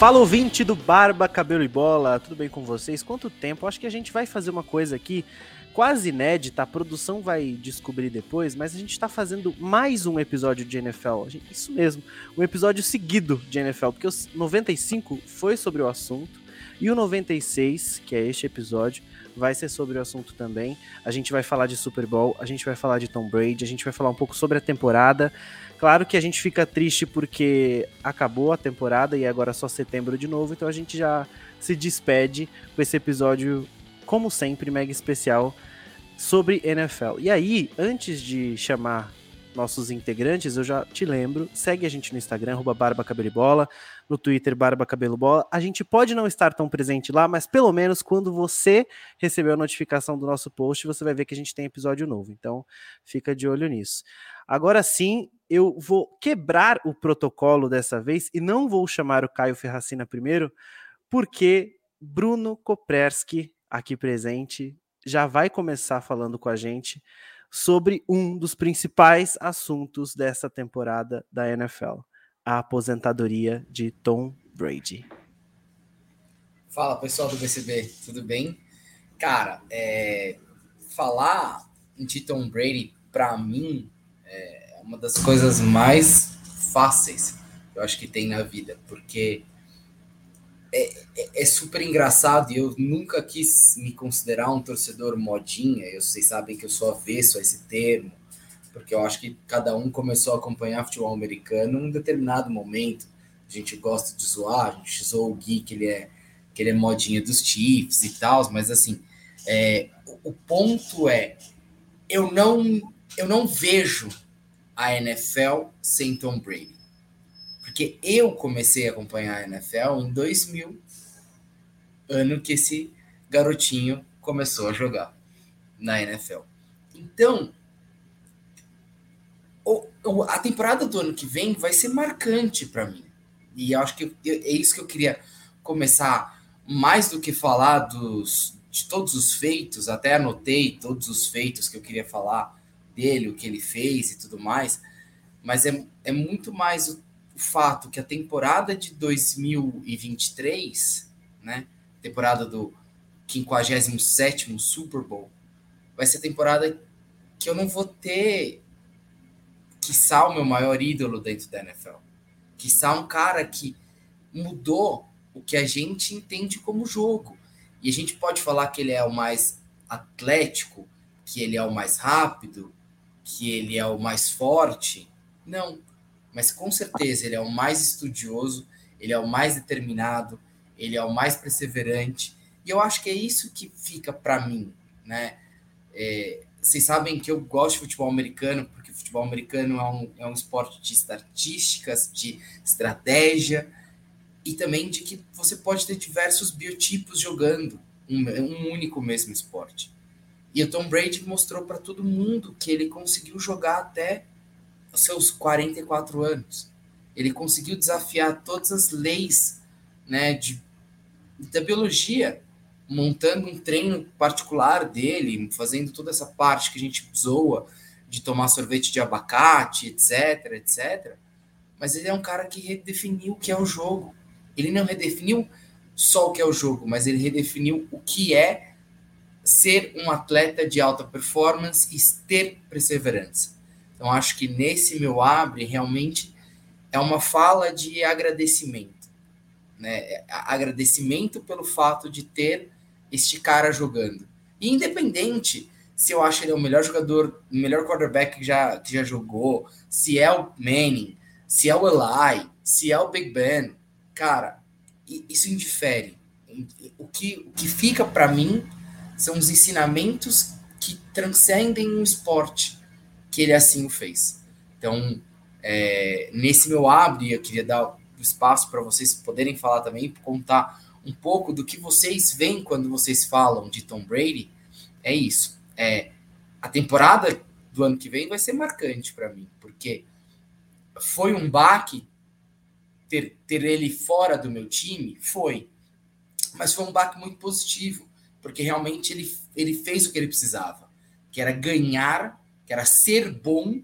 Fala ouvinte do Barba, Cabelo e Bola, tudo bem com vocês? Quanto tempo? Acho que a gente vai fazer uma coisa aqui quase inédita, a produção vai descobrir depois, mas a gente está fazendo mais um episódio de NFL. Isso mesmo, um episódio seguido de NFL, porque o 95 foi sobre o assunto e o 96, que é este episódio, vai ser sobre o assunto também. A gente vai falar de Super Bowl, a gente vai falar de Tom Brady, a gente vai falar um pouco sobre a temporada. Claro que a gente fica triste porque acabou a temporada e agora é só setembro de novo, então a gente já se despede com esse episódio, como sempre, mega especial sobre NFL. E aí, antes de chamar nossos integrantes, eu já te lembro, segue a gente no Instagram, arroba Barba Cabelo e Bola, no Twitter, Barba Cabelo Bola. A gente pode não estar tão presente lá, mas pelo menos quando você receber a notificação do nosso post, você vai ver que a gente tem episódio novo. Então, fica de olho nisso. Agora sim, eu vou quebrar o protocolo dessa vez e não vou chamar o Caio Ferracina primeiro, porque Bruno Kopreski, aqui presente, já vai começar falando com a gente sobre um dos principais assuntos dessa temporada da NFL, a aposentadoria de Tom Brady. Fala pessoal do BCB, tudo bem? Cara, é, falar de Tom Brady, para mim, é uma das coisas mais fáceis eu acho que tem na vida, porque é, é, é, super engraçado e eu nunca quis me considerar um torcedor modinha. Eu, vocês sabem que eu sou avesso a esse termo, porque eu acho que cada um começou a acompanhar futebol americano em um determinado momento. A gente gosta de zoar, a gente zoa o Gui, que ele é, que ele é modinha dos Chiefs e tal, mas assim, é, o, o ponto é, eu não, eu não vejo a NFL sem Tom Brady. Porque eu comecei a acompanhar a NFL em 2000, ano que esse garotinho começou a jogar na NFL. Então, a temporada do ano que vem vai ser marcante para mim. E acho que eu, é isso que eu queria começar, mais do que falar dos, de todos os feitos, até anotei todos os feitos que eu queria falar dele, o que ele fez e tudo mais, mas é, é muito mais o fato que a temporada de 2023, né, temporada do 57º Super Bowl, vai ser a temporada que eu não vou ter, quiçá, o meu maior ídolo dentro da NFL. Quiçá um cara que mudou o que a gente entende como jogo. E a gente pode falar que ele é o mais atlético, que ele é o mais rápido, que ele é o mais forte. Não mas com certeza ele é o mais estudioso, ele é o mais determinado, ele é o mais perseverante. E eu acho que é isso que fica para mim, né? É, vocês sabem que eu gosto de futebol americano, porque futebol americano é um, é um esporte de estatísticas, de estratégia, e também de que você pode ter diversos biotipos jogando um, um único mesmo esporte. E o Tom Brady mostrou para todo mundo que ele conseguiu jogar até seus 44 anos. Ele conseguiu desafiar todas as leis né, de, da biologia, montando um treino particular dele, fazendo toda essa parte que a gente zoa de tomar sorvete de abacate, etc, etc. Mas ele é um cara que redefiniu o que é o jogo. Ele não redefiniu só o que é o jogo, mas ele redefiniu o que é ser um atleta de alta performance e ter perseverança. Então, acho que nesse meu abre, realmente é uma fala de agradecimento. Né? É, agradecimento pelo fato de ter este cara jogando. E independente se eu acho ele o melhor jogador, o melhor quarterback que já, que já jogou, se é o Manning, se é o Eli, se é o Big Ben, cara, isso indifere. O que, o que fica para mim são os ensinamentos que transcendem o esporte que ele assim o fez. Então, é, nesse meu abre, eu queria dar espaço para vocês poderem falar também, contar um pouco do que vocês veem quando vocês falam de Tom Brady. É isso. É, a temporada do ano que vem vai ser marcante para mim, porque foi um baque ter, ter ele fora do meu time? Foi. Mas foi um baque muito positivo, porque realmente ele, ele fez o que ele precisava, que era ganhar que era ser bom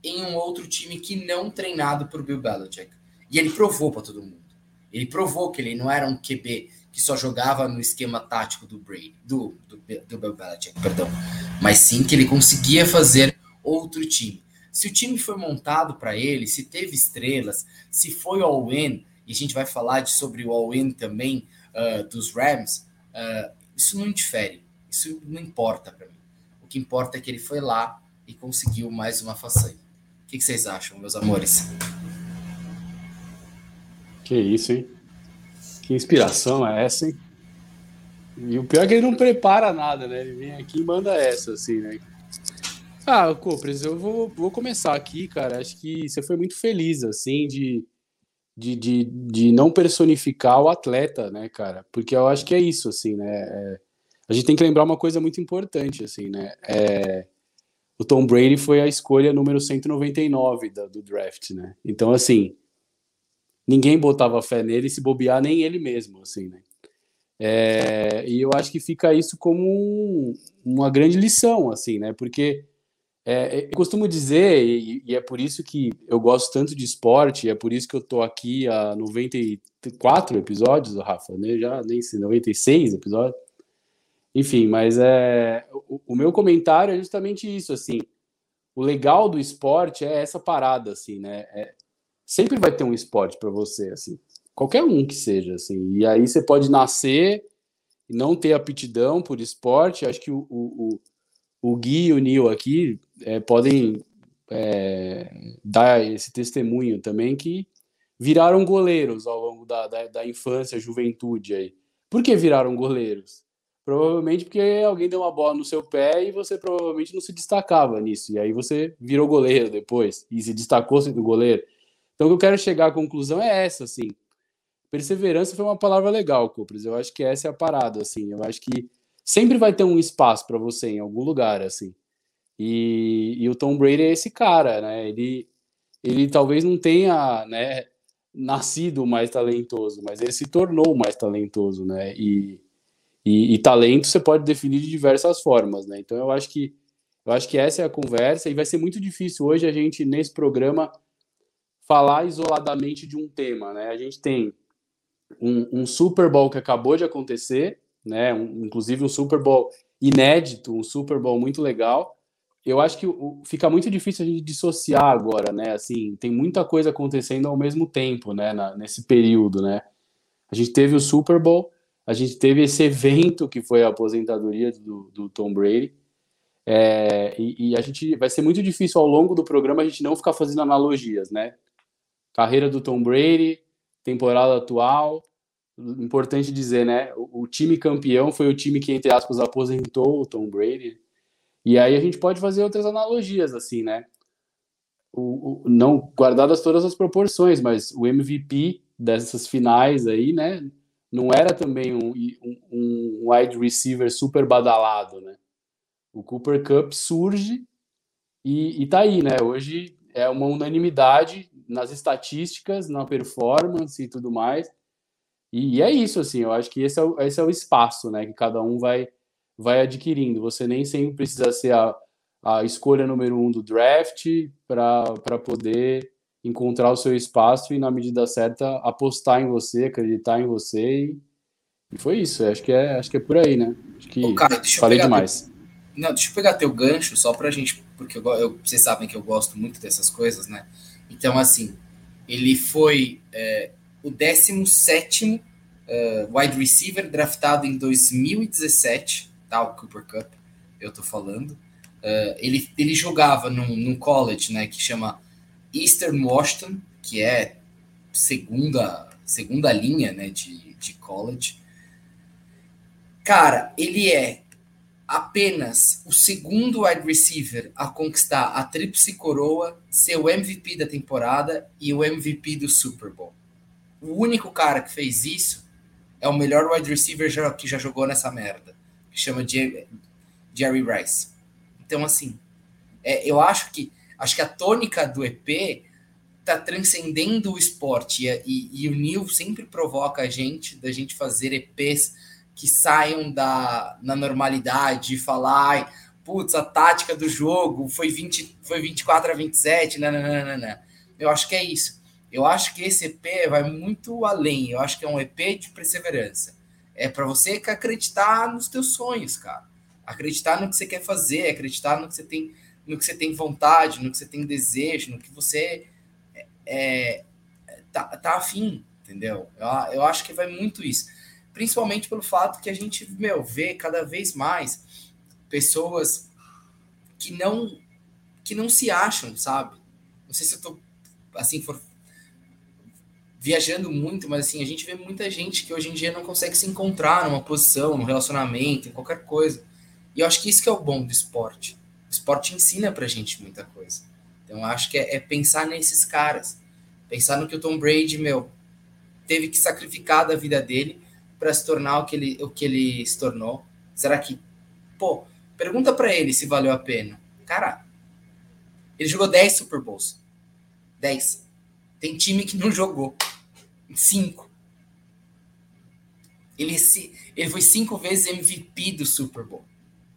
em um outro time que não treinado por Bill Belichick. E ele provou para todo mundo. Ele provou que ele não era um QB que só jogava no esquema tático do Brady, do, do, do Bill Belichick, perdão, mas sim que ele conseguia fazer outro time. Se o time foi montado para ele, se teve estrelas, se foi all-in, e a gente vai falar de, sobre o all-in também uh, dos Rams, uh, isso não interfere, isso não importa para mim. O que importa é que ele foi lá e conseguiu mais uma façanha. O que, que vocês acham, meus amores? Que isso, hein? Que inspiração é essa, hein? E o pior é que ele não prepara nada, né? Ele vem aqui e manda essa, assim, né? Ah, Copres, eu vou, vou começar aqui, cara. Acho que você foi muito feliz, assim, de, de, de, de não personificar o atleta, né, cara? Porque eu acho que é isso, assim, né? É, a gente tem que lembrar uma coisa muito importante, assim, né? É, o Tom Brady foi a escolha número 199 da, do draft, né? Então, assim, ninguém botava fé nele, se bobear nem ele mesmo, assim, né? É, e eu acho que fica isso como um, uma grande lição, assim, né? Porque é, eu costumo dizer, e, e, é por isso que eu gosto tanto de esporte, é por isso que eu tô aqui há 94 episódios, Rafa, né? Já nem sei, 96 episódios. Enfim, mas é, o, o meu comentário é justamente isso, assim. O legal do esporte é essa parada, assim, né? É, sempre vai ter um esporte para você, assim, qualquer um que seja, assim. E aí você pode nascer e não ter aptidão por esporte. Acho que o, o Gui e o Neil aqui é, podem é, dar esse testemunho também que viraram goleiros ao longo da, da, da infância, juventude aí. Por que viraram goleiros? Provavelmente porque alguém deu uma bola no seu pé e você provavelmente não se destacava nisso. E aí você virou goleiro depois e se destacou sendo goleiro. Então, o que eu quero chegar à conclusão é essa, assim. Perseverança foi uma palavra legal, Copres. Eu acho que essa é a parada, assim. Eu acho que sempre vai ter um espaço para você em algum lugar, assim. E, e, o Tom Brady é esse cara, né? Ele, ele talvez não tenha, né, nascido mais talentoso, mas ele se tornou mais talentoso, né? E, e, e, talento você pode definir de diversas formas, né? Então eu acho que eu acho que essa é a conversa e vai ser muito difícil hoje a gente nesse programa falar isoladamente de um tema, né? A gente tem um, um Super Bowl que acabou de acontecer, né? Um, inclusive um Super Bowl inédito, um Super Bowl muito legal. Eu acho que fica muito difícil a gente dissociar agora, né? Assim, tem muita coisa acontecendo ao mesmo tempo, né? Na, nesse período, né? A gente teve o Super Bowl, a gente teve esse evento que foi a aposentadoria do, do Tom Brady. É, e, e, a gente vai ser muito difícil ao longo do programa a gente não ficar fazendo analogias, né? carreira do Tom Brady, temporada atual. Importante dizer, né? O, o, time campeão foi o time que, entre aspas, aposentou o Tom Brady. E aí a gente pode fazer outras analogias, assim, né? O, o, não guardadas todas as proporções, mas o MVP dessas finais aí, né? Não era também um, um, um wide receiver super badalado, né? O Cooper Cup surge e, e tá aí, né? Hoje é uma unanimidade nas estatísticas, na performance e tudo mais. E, e, é isso, assim, eu acho que esse é, o, esse é o espaço, né, que cada um vai, vai adquirindo. Você nem sempre precisa ser a, a escolha número um do draft para poder encontrar o seu espaço e, na medida certa, apostar em você, acreditar em você. E, e foi isso, acho que é, acho que é por aí, né? Acho que Ô, cara, falei demais. Teu... Não, deixa eu pegar teu gancho só pra gente, porque eu, eu, vocês sabem que eu gosto muito dessas coisas, né? Então, assim, ele foi é, o 17 uh, wide receiver draftado em 2017, tá? O Cooper Cup, eu tô falando. Uh, ele, ele jogava num, num college, né, que chama Eastern Washington, que é segunda, segunda linha, né, de, de college. Cara, ele é apenas o segundo wide receiver a conquistar a tríplice coroa, ser o MVP da temporada e o MVP do Super Bowl. O único cara que fez isso é o melhor wide receiver que já jogou nessa merda, que chama Jerry Rice. Então, assim, é, eu acho que acho que a tônica do EP tá transcendendo o esporte e, e, e o Neil sempre provoca a gente da gente fazer EPs que saiam da na normalidade e falar, putz, a tática do jogo foi 20 foi 24 a 27, não, não, não, não, não. Eu acho que é isso. Eu acho que esse EP vai muito além. Eu acho que é um EP de perseverança. É para você acreditar nos teus sonhos, cara. Acreditar no que você quer fazer, acreditar no que você tem, no que você tem vontade, no que você tem desejo, no que você é, é tá, tá afim, entendeu? Eu, eu acho que vai muito isso. Principalmente pelo fato que a gente, meu, vê cada vez mais pessoas que não que não se acham, sabe? Não sei se eu tô assim for viajando muito, mas assim, a gente vê muita gente que hoje em dia não consegue se encontrar numa posição, num relacionamento, em qualquer coisa. E eu acho que isso que é o bom do esporte. O esporte ensina pra gente muita coisa. Então eu acho que é, é pensar nesses caras. Pensar no que o Tom Brady, meu, teve que sacrificar da vida dele para se tornar o que, ele, o que ele se tornou. Será que, pô, pergunta para ele se valeu a pena. Cara, ele jogou 10 Super Bowls. 10. Tem time que não jogou. 5. Ele, se, ele foi cinco vezes MVP do Super Bowl.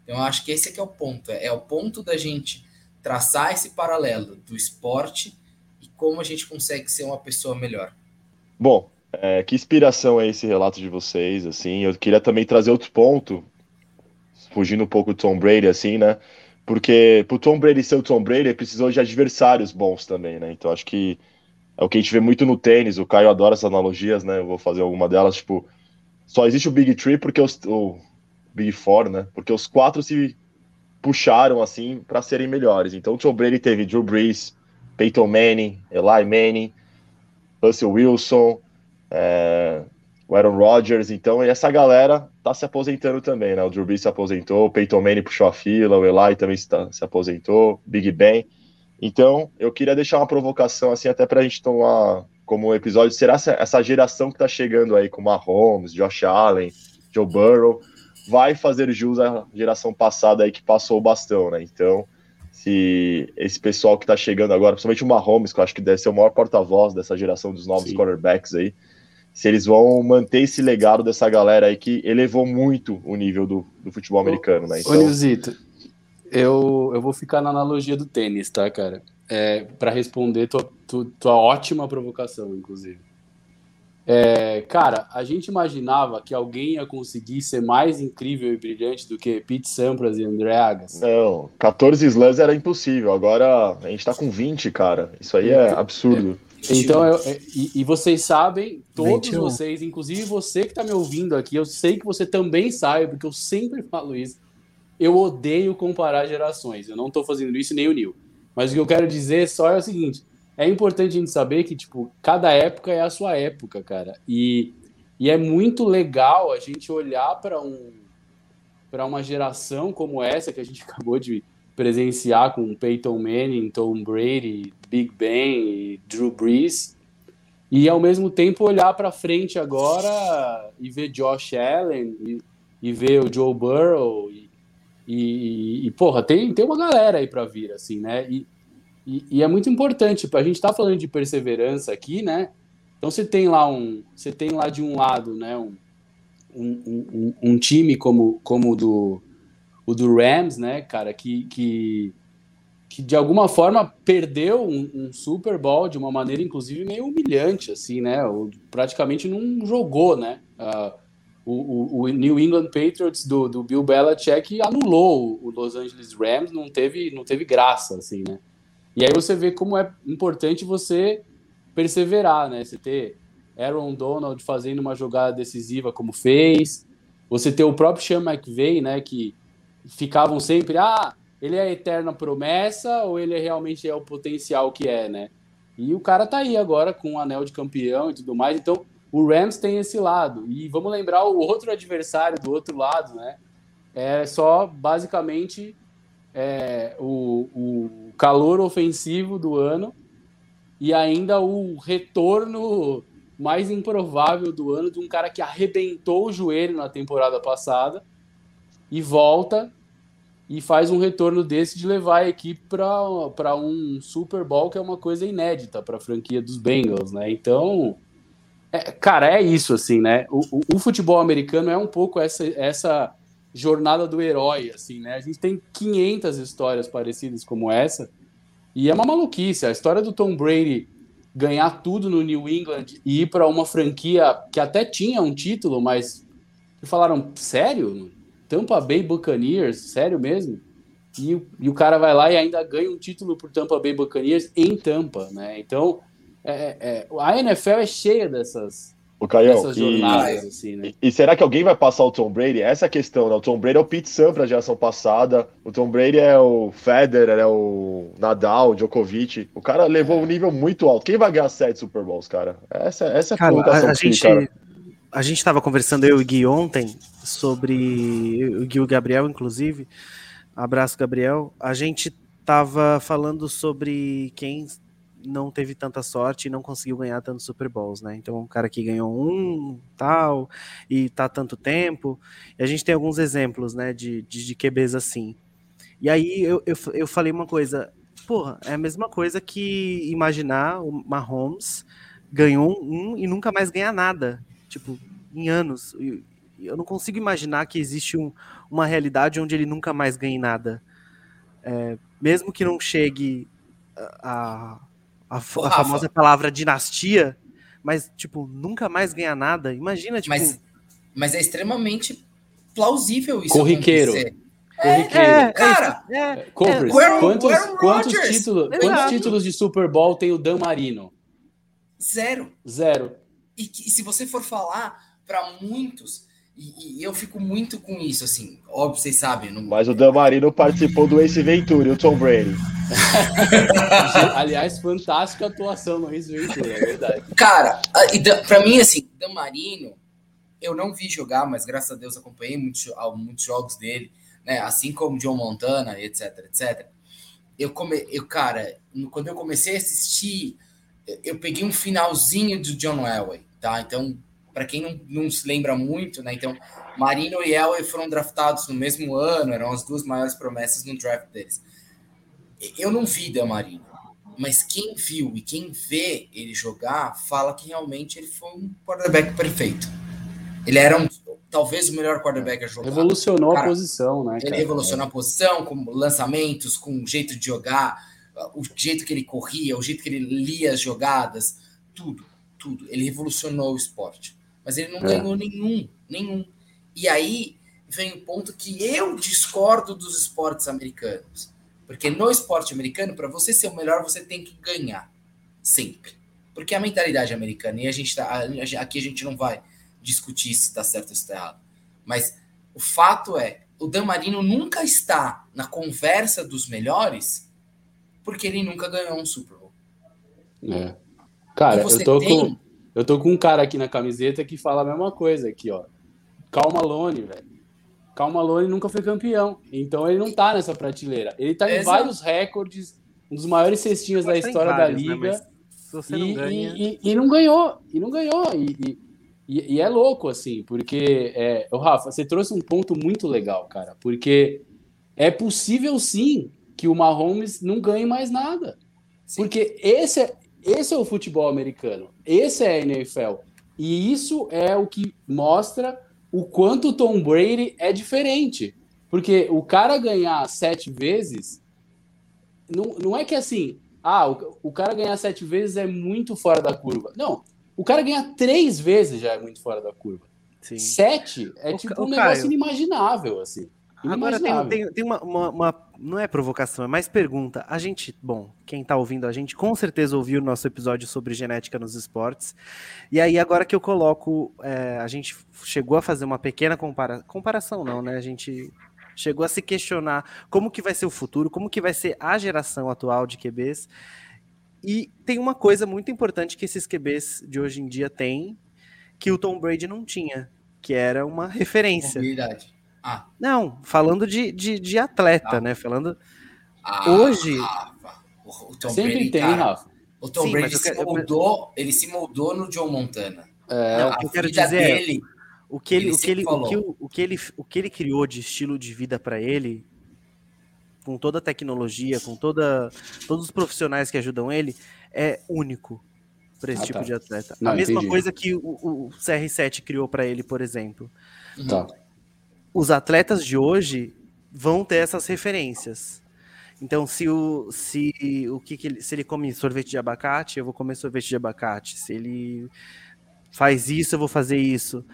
Então, eu acho que esse aqui é o ponto. É, é o ponto da gente traçar esse paralelo do esporte e como a gente consegue ser uma pessoa melhor. Bom, é, que inspiração é esse relato de vocês, assim. Eu queria também trazer outro ponto, fugindo um pouco do Tom Brady, assim, né? Porque pro Tom Brady ser o Tom Brady, ele precisou de adversários bons também, né? Então acho que é o que a gente vê muito no tênis. O Caio adora essas analogias, né? Eu vou fazer alguma delas. Tipo, só existe o Big Three porque os. O Big Four, né? Porque os quatro se puxaram, assim, para serem melhores. Então o Tom Brady teve Drew Brees, Peyton Manning, Eli Manning, Russell Wilson, é, o Aaron Rodgers. Então, essa galera tá se aposentando também, né? O Drew Brees se aposentou, o Peyton Manning puxou a fila, o Eli também está, se aposentou, Big Ben. Então, eu queria deixar uma provocação, assim, até para a gente tomar como episódio, será essa geração que está chegando aí, com Mahomes, Josh Allen, Joe Burrow, vai fazer jus à geração passada aí que passou o bastão, né? Então, se esse pessoal que está chegando agora, principalmente o Mahomes, que eu acho que deve ser o maior porta-voz dessa geração dos novos Sim. quarterbacks aí, se eles vão manter esse legado dessa galera aí que elevou muito o nível do, do futebol americano, né? Então... Ô, Nilzito, eu, eu vou ficar na analogia do tênis, tá, cara? É, para responder tua, tua, tua, ótima provocação, inclusive. É, cara, a gente imaginava que alguém ia conseguir ser mais incrível e brilhante do que Pete Sampras e André Agassi. Não, 14 slams era impossível. Agora a gente tá com 20, cara. Isso aí é absurdo. Então, eu, é, e, e, vocês sabem, todos 21. vocês, inclusive você que está me ouvindo aqui, eu sei que você também sabe, porque eu sempre falo isso. Eu odeio comparar gerações. Eu não estou fazendo isso nem o Nil. Mas o que eu quero dizer só é o seguinte: é importante a gente saber que, tipo, cada época é a sua época, cara. E, e é muito legal a gente olhar para um para uma geração como essa que a gente acabou de presenciar com Peyton Manning, Tom Brady, Big Ben Drew Brees, e ao mesmo tempo olhar para frente agora e ver Josh Allen e, e ver o Joe Burrow e, e, e, porra, tem, tem uma galera aí para vir, assim, né? E, e, e, é muito importante, a gente tá falando de perseverança aqui, né? Então você tem lá um, você tem lá de um lado, né, um, um, um, um time como, como o do, o do Rams, né, cara, que, que, que de alguma forma perdeu um, um, Super Bowl de uma maneira, inclusive, meio humilhante, assim, né? Praticamente não jogou, né? Uh, o, o, New England Patriots do, do Bill Belichick anulou o Los Angeles Rams, não teve, não teve graça, assim, né? E aí você vê como é importante você perseverar, né? Você ter Aaron Donald fazendo uma jogada decisiva como fez, você ter o próprio Sean McVay, né? Que ficavam sempre, ah, ele é a eterna promessa ou ele realmente é o potencial que é, né? E o cara tá aí agora com o anel de campeão e tudo mais, então o Rams tem esse lado. E vamos lembrar o outro adversário do outro lado, né? É só basicamente é, o, o calor ofensivo do ano e ainda o retorno mais improvável do ano de um cara que arrebentou o joelho na temporada passada e volta e faz um retorno desse de levar a equipe para um Super Bowl que é uma coisa inédita para a franquia dos Bengals, né? Então, é, cara, é isso assim, né? O, o, o, futebol americano é um pouco essa, essa jornada do herói, assim, né? A gente tem 500 histórias parecidas como essa e é uma maluquice. A história do Tom Brady ganhar tudo no New England e ir para uma franquia que até tinha um título, mas falaram, sério? Tampa Bay Buccaneers, sério mesmo? E, e, o cara vai lá e ainda ganha um título por Tampa Bay Buccaneers em Tampa, né? Então, é, é, a NFL é cheia dessas, o Caião, e, assim, né? e, será que alguém vai passar o Tom Brady? Essa é a questão, né? O Tom Brady é o Pete Sampras da geração passada, o Tom Brady é o Federer, é o Nadal, o Djokovic. O cara levou um nível muito alto. Quem vai ganhar sete Super Bowls, cara? Essa, essa é a cara, a, a gente, cara. A gente estava conversando, eu e o Gui, ontem, sobre. O Gui e o Gabriel, inclusive. Abraço, Gabriel. A gente estava falando sobre quem não teve tanta sorte e não conseguiu ganhar tantos Super Bowls, né? Então, um cara que ganhou um, tal, e tá tanto tempo. E a gente tem alguns exemplos, né, de, de, de QBs assim. E aí eu, eu, eu falei uma coisa, porra, é a mesma coisa que imaginar o Mahomes ganhou um e nunca mais ganhar nada, tipo, em anos. Eu não consigo imaginar que existe um, uma realidade onde ele nunca mais ganhe nada. É, mesmo que não chegue a, a, a famosa palavra dinastia, mas, tipo, nunca mais ganhar nada. Imagina, tipo. Mas, mas é extremamente plausível isso. Corriqueiro. Acontecer. Corriqueiro. É, é, cara, é, é, quantos, quantos, títulos, quantos títulos de Super Bowl tem o Dan Marino? Zero. Zero. E, e se você for falar para muitos, e, e, eu fico muito com isso, assim, óbvio, vocês sabem. Não... Mas o Damarino participou do Ace Ventura, o Tom Brady. Aliás, fantástica atuação no Ace Ventura, é verdade. Cara, para mim, assim, Damarino, eu não vi jogar, mas graças a Deus acompanhei muitos, muitos jogos dele, né? Assim como John Montana, etc, etc. Eu, come, eu, cara, quando eu comecei a assistir, eu peguei um finalzinho do John Elway, tá? Então, para quem não, não, se lembra muito, né? Então, Marino e Elway foram draftados no mesmo ano, eram as duas maiores promessas no draft deles. Eu não vi da Marino, mas quem viu e quem vê ele jogar fala que realmente ele foi um quarterback perfeito. Ele era um, talvez o melhor quarterback a jogar. Revolucionou cara, a posição, né? Cara? Ele revolucionou a posição, com lançamentos, com o jeito de jogar, o jeito que ele corria, o jeito que ele lia as jogadas, tudo, tudo. Ele revolucionou o esporte mas ele não é. ganhou nenhum, nenhum. E aí vem o ponto que eu discordo dos esportes americanos. Porque no esporte americano, para você ser o melhor, você tem que ganhar. Sempre. Porque a mentalidade americana, e a gente tá, aqui a gente não vai discutir se está certo ou se está errado. Mas o fato é, o Dan Marino nunca está na conversa dos melhores porque ele nunca ganhou um Super Bowl. É. Cara, eu tô tem... com eu tô com um cara aqui na camiseta que fala a mesma coisa aqui, ó. Calma Lone, velho. Calma Lone nunca foi campeão. Então ele não tá nessa prateleira. Ele tá em vários recordes, um dos maiores cestinhas da história vários, da né, liga. Né? E, não e, e, e, não ganhou. E não ganhou. E, e é louco, assim, porque. É, o Rafa, você trouxe um ponto muito legal, cara. Porque é possível sim que o Mahomes não ganhe mais nada. Sim. Porque esse é, esse é o futebol americano. Esse é a NFL. E isso é o que mostra o quanto o Tom Brady é diferente. Porque o cara ganhar sete vezes, não, não é que assim, ah, o, o cara ganhar sete vezes é muito fora da curva. Não, o cara ganhar três vezes já é muito fora da curva. Sim. Sete é o, tipo um negócio Caio, inimaginável, assim. Agora tem, tem, tem uma, uma, uma, Não é provocação, é mais pergunta. A gente, bom, quem tá ouvindo a gente, com certeza ouviu o nosso episódio sobre genética nos esportes. E aí, agora que eu coloco. É, a gente chegou a fazer uma pequena compara comparação, não, né? A gente chegou a se questionar como que vai ser o futuro, como que vai ser a geração atual de QBs. E tem uma coisa muito importante que esses QBs de hoje em dia têm, que o Tom Brady não tinha, que era uma referência. Mobilidade. Ah. Não, falando de, de, de atleta, ah. né? Falando. Ah, hoje. O Tom Sempre Brady, tem, cara, Rafa. O Tom Sim, Brady se moldou, ele se moldou no John Montana. É, Não, o que eu quero dizer é, dele, é, o que ele, ele o que ele, o que, o, que ele, o que ele criou de estilo de vida para ele, com toda a tecnologia, com toda todos os profissionais que ajudam ele, é único para esse ah, tipo tá. de atleta. Não, a mesma entendi. coisa que o, o CR7 criou para ele, por exemplo. Tá os atletas de hoje vão ter essas referências. Então, se o se o que, que ele, se ele come sorvete de abacate, eu vou comer sorvete de abacate. Se ele faz isso, eu vou fazer isso.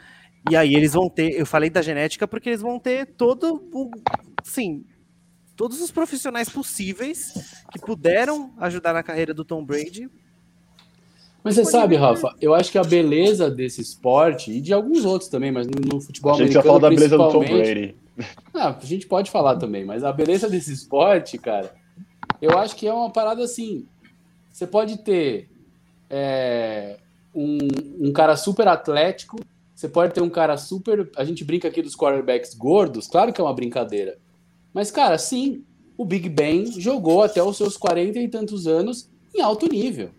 E aí eles vão ter, eu falei da genética porque eles vão ter todo o, sim, todos os profissionais possíveis que puderam ajudar na carreira do Tom Brady. Mas você sabe, Rafa, eu acho que a beleza desse esporte e de alguns outros também, mas no, no futebol A gente americano já fala da beleza do Tom Brady. Ah, a gente pode falar também, mas a beleza desse esporte, cara, eu acho que é uma parada assim. Você pode ter é, um, um cara super atlético, você pode ter um cara super. A gente brinca aqui dos quarterbacks gordos, claro que é uma brincadeira. Mas, cara, sim, o Big Ben jogou até os seus 40 e tantos anos em alto nível.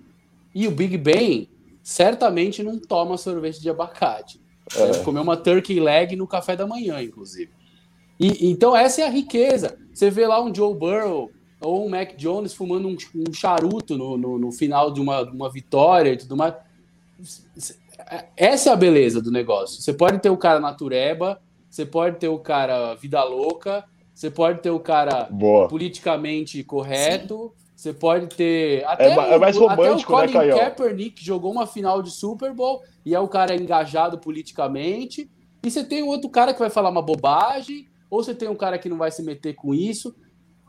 E o Big Ben certamente não toma sorvete de abacate. Deve comer uma turkey leg no café da manhã, inclusive. E, então essa é a riqueza. Você vê lá um Joe Burrow ou um Mac Jones fumando um, um charuto no, no, no final de uma, uma vitória e tudo mais. Essa é a beleza do negócio. Você pode ter o cara natureba, você pode ter o cara vida louca, você pode ter o cara Boa. politicamente correto, você pode ter até, É ma- é mais o, até o romântico, né, Colin Caio? Kaepernick jogou uma final de Super Bowl e é o cara engajado politicamente. E você tem outro cara que vai falar uma bobagem, ou você tem um cara que não vai se meter com isso.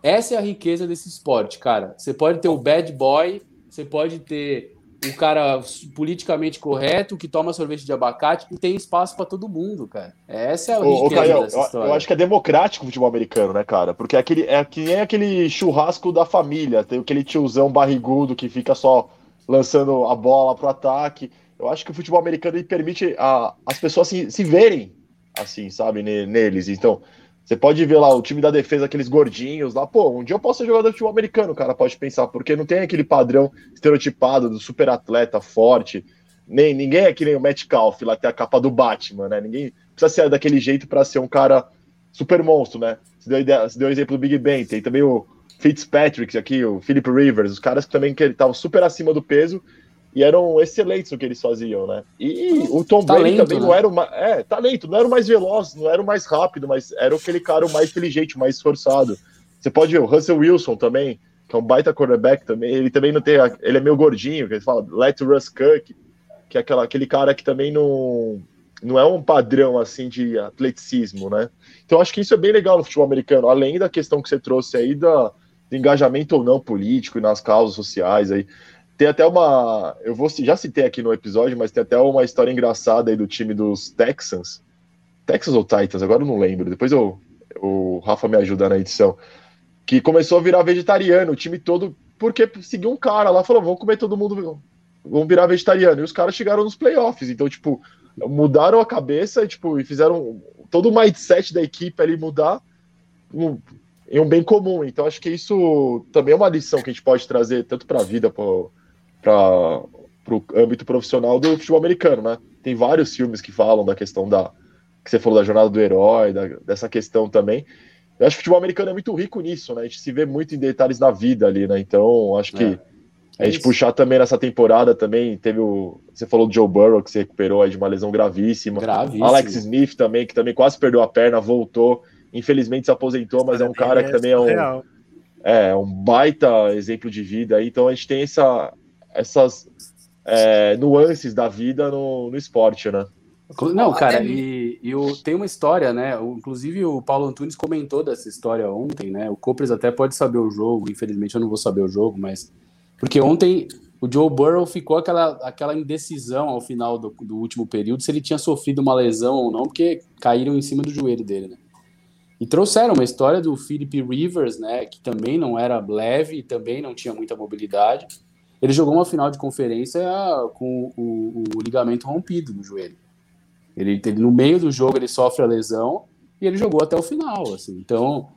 Essa é a riqueza desse esporte, cara. Você pode ter o bad boy, você pode ter o cara politicamente correto que toma sorvete de abacate e tem espaço pra todo mundo, cara. Essa é a Ô, ô, Caio, dessa eu, história. eu acho que é democrático o futebol americano, né, cara? Porque é, aquele, é que nem aquele churrasco da família. Tem aquele tiozão barrigudo que fica só lançando a bola pro ataque. Eu acho que o futebol americano permite a, as pessoas se, se verem assim, sabe, ne- neles. Então, você pode ver lá o time da defesa, aqueles gordinhos lá. Pô, um dia eu posso ser jogador de futebol americano, cara pode pensar, porque não tem aquele padrão estereotipado do super atleta forte. Nem, ninguém é que nem o Matt Calf lá tem a capa do Batman, né? Ninguém precisa ser daquele jeito para ser um cara super monstro, né? Você deu, ideia, você deu exemplo do Big Ben, tem também o Fitzpatrick aqui, o Philip Rivers, os caras que também que estavam super acima do peso e eram excelentes no que eles faziam, né? E o Tom Brady Talento, também né? não era o mais, é, talento, não era o mais veloz, não era o mais rápido, mas era aquele cara o mais inteligente, o mais esforçado. Você pode ver o Russell Wilson também, que é um baita quarterback também, ele também não tem, ele é meio gordinho, que eles falam, let Russ cook, que é aquela, aquele cara que também não não é um padrão assim de atleticismo, né? Então acho que isso é bem legal no futebol americano, além da questão que você trouxe aí da, do engajamento ou não político e nas causas sociais aí. Tem até uma, eu vou já citei aqui no episódio, mas tem até uma história engraçada aí do time dos Texans, Texans ou Titans, agora eu não lembro. Depois eu, o Rafa me ajuda na edição. Que começou a virar vegetariano, o time todo, porque seguiu um cara lá, falou: vamos comer todo mundo, vamos virar vegetariano. E os caras chegaram nos playoffs, então, tipo, mudaram a cabeça tipo, e fizeram todo o mindset da equipe ali mudar um- em um bem comum. Então, acho que isso também é uma lição que a gente pode trazer tanto para a vida, para o âmbito profissional do futebol americano, né? Tem vários filmes que falam da questão da que você falou da jornada do herói, da- dessa questão também. Eu acho que o futebol americano é muito rico nisso, né? A gente se vê muito em detalhes da vida ali, né? Então, acho que É. a gente isso. puxar também nessa temporada também, teve o. Você falou do Joe Burrow, que se recuperou aí de uma lesão gravíssima. Gravíssimo. Alex Smith também, que também quase perdeu a perna, voltou. Infelizmente se aposentou, mas é um cara que também é um, Real. é um baita exemplo de vida. Então a gente tem essa, essas é, nuances da vida no, no esporte, né? Não, cara, Até- e, e o- tem uma história, né? o- Inclusive o Paulo Antunes comentou dessa história ontem, né? O Copres até pode saber o jogo, infelizmente eu não vou saber o jogo, mas. Porque ontem o Joe Burrow ficou aquela, aquela indecisão ao final do, do último período se ele tinha sofrido uma lesão ou não, porque caíram em cima do joelho dele, né? E trouxeram uma história do Philip Rivers, né? Que também não era leve e também não tinha muita mobilidade. Ele jogou uma final de conferência com o, o ligamento rompido no joelho. Ele, ele, no meio do jogo ele sofre a lesão e ele jogou até o final, assim. Então,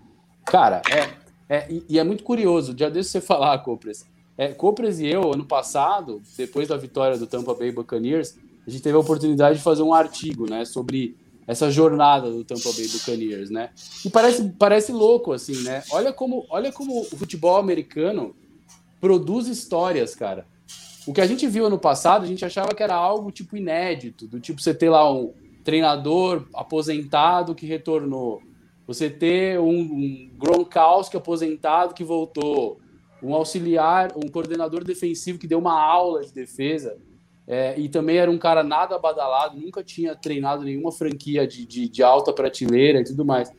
cara, é, é e, é muito curioso. Já deixa você falar, Copres. É, Copres e eu, ano passado, depois da vitória do Tampa Bay Buccaneers, a gente teve a oportunidade de fazer um artigo, né, sobre essa jornada do Tampa Bay Buccaneers, né? E parece, parece louco, assim, né? Olha como, olha como o futebol americano produz histórias, cara. O que a gente viu ano passado, a gente achava que era algo tipo inédito, do tipo você ter lá um treinador aposentado que retornou. você ter um, um Gronkowski aposentado que voltou, um auxiliar, um coordenador defensivo que deu uma aula de defesa, é, e também era um cara nada badalado, nunca tinha treinado nenhuma franquia de, de, de, alta prateleira e tudo mais.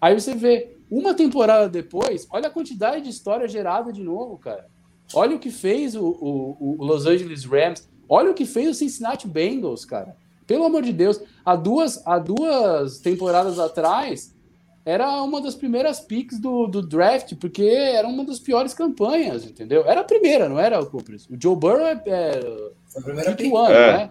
Aí você vê, uma temporada depois, olha a quantidade de história gerada de novo, cara. Olha o que fez o, o, o Los Angeles Rams, olha o que fez o Cincinnati Bengals, cara. Pelo amor de Deus, há duas, há duas temporadas atrás, era uma das primeiras picks do, do draft, porque era uma das piores campanhas, entendeu? Era a primeira, não era o Cooper? O Joe Burrow é, é Foi a primeira pick. Ano, é. né?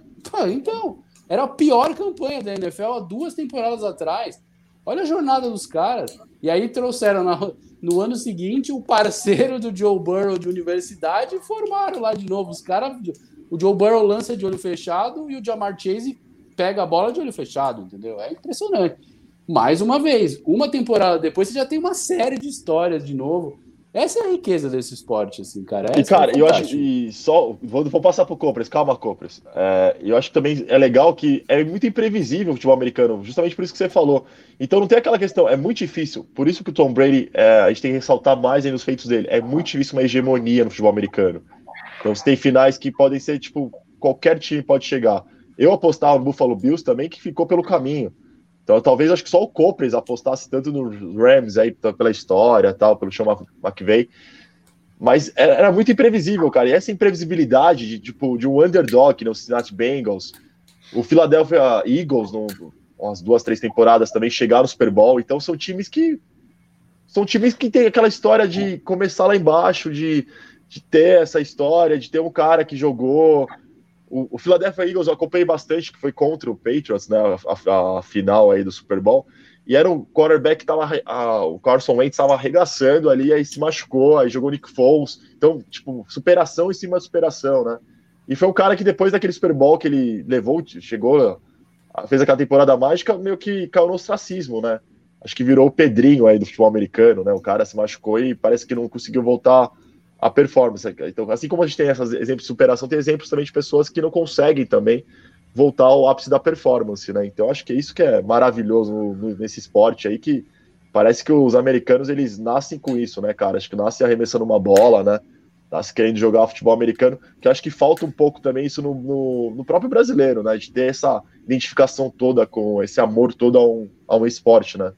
Então, era a pior campanha da NFL há duas temporadas atrás. Olha a jornada dos caras. E aí trouxeram na, no ano seguinte o parceiro do Joe Burrow de universidade e formaram lá de novo. Os caras. O Joe Burrow lança de olho fechado e o Jamar Chase pega a bola de olho fechado, entendeu? É impressionante mais uma vez, uma temporada depois você já tem uma série de histórias de novo. Essa é a riqueza desse esporte, assim, cara. Essa e, cara, é eu acho que só. Vou, vou passar pro Compras, calma, Compras. É, eu acho que também é legal que é muito imprevisível o futebol americano, justamente por isso que você falou. Então não tem aquela questão, é muito difícil. Por isso que o Tom Brady, é, a gente tem que ressaltar mais aí nos feitos dele. É muito difícil uma hegemonia no futebol americano. Então você tem finais que podem ser, tipo, qualquer time pode chegar. Eu apostava no Buffalo Bills também, que ficou pelo caminho. Então, talvez acho que só o Copres apostasse tanto no Rams aí pela história, tal, pelo Sean McVay. Mas era muito imprevisível, cara. E essa imprevisibilidade de, tipo, de um underdog no Cincinnati Bengals, o Philadelphia Eagles, no, umas duas, três temporadas também chegaram no Super Bowl. Então são times que são times que tem aquela história de começar lá embaixo, de, de ter essa história, de ter um cara que jogou o, o, Philadelphia Eagles eu acompanhei bastante, que foi contra o Patriots, né? A, a, final aí do Super Bowl. E era um quarterback que tava. A, o Carson Wentz estava arregaçando ali, aí se machucou, aí jogou Nick Foles. Então, tipo, superação em cima de superação, né? E foi um cara que depois daquele Super Bowl que ele levou, chegou, fez aquela temporada mágica, meio que caiu no ostracismo, né? Acho que virou o Pedrinho aí do futebol americano, né? O cara se machucou e parece que não conseguiu voltar a performance. Então, assim como a gente tem esses exemplos de superação, tem exemplos também de pessoas que não conseguem também voltar ao ápice da performance, né? Então, acho que é isso que é maravilhoso nesse esporte aí, que parece que os americanos, eles nascem com isso, né, cara? Acho que nascem arremessando uma bola, né? Nascem querendo jogar futebol americano, que acho que falta um pouco também isso no, no, no, próprio brasileiro, né? De ter essa identificação toda com esse amor todo a um, a um esporte, né?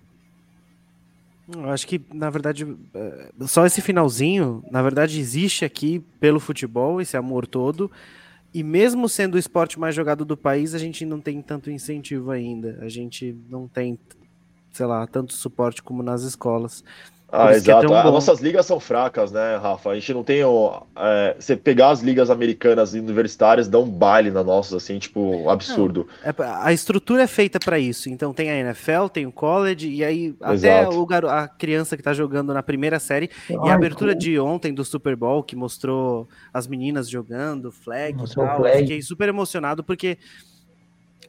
Eu acho que, na verdade, é, só esse finalzinho, na verdade, existe aqui pelo futebol, esse amor todo. E mesmo sendo o esporte mais jogado do país, a gente não tem tanto incentivo ainda. A gente não tem, sei lá, tanto suporte como nas escolas. Ah, é exato. É As nossas ligas são fracas, né, Rafa? A gente não tem. É, você pegar as ligas americanas e universitárias, dá um baile na nossa, assim, tipo, absurdo. É, a estrutura é feita para isso. Então tem a NFL, tem o college, e aí até o garo, a criança que tá jogando na primeira série. Ai, e a abertura de ontem do Super Bowl, que mostrou as meninas jogando, flag Nossa, e tal. Flag. Eu fiquei super emocionado porque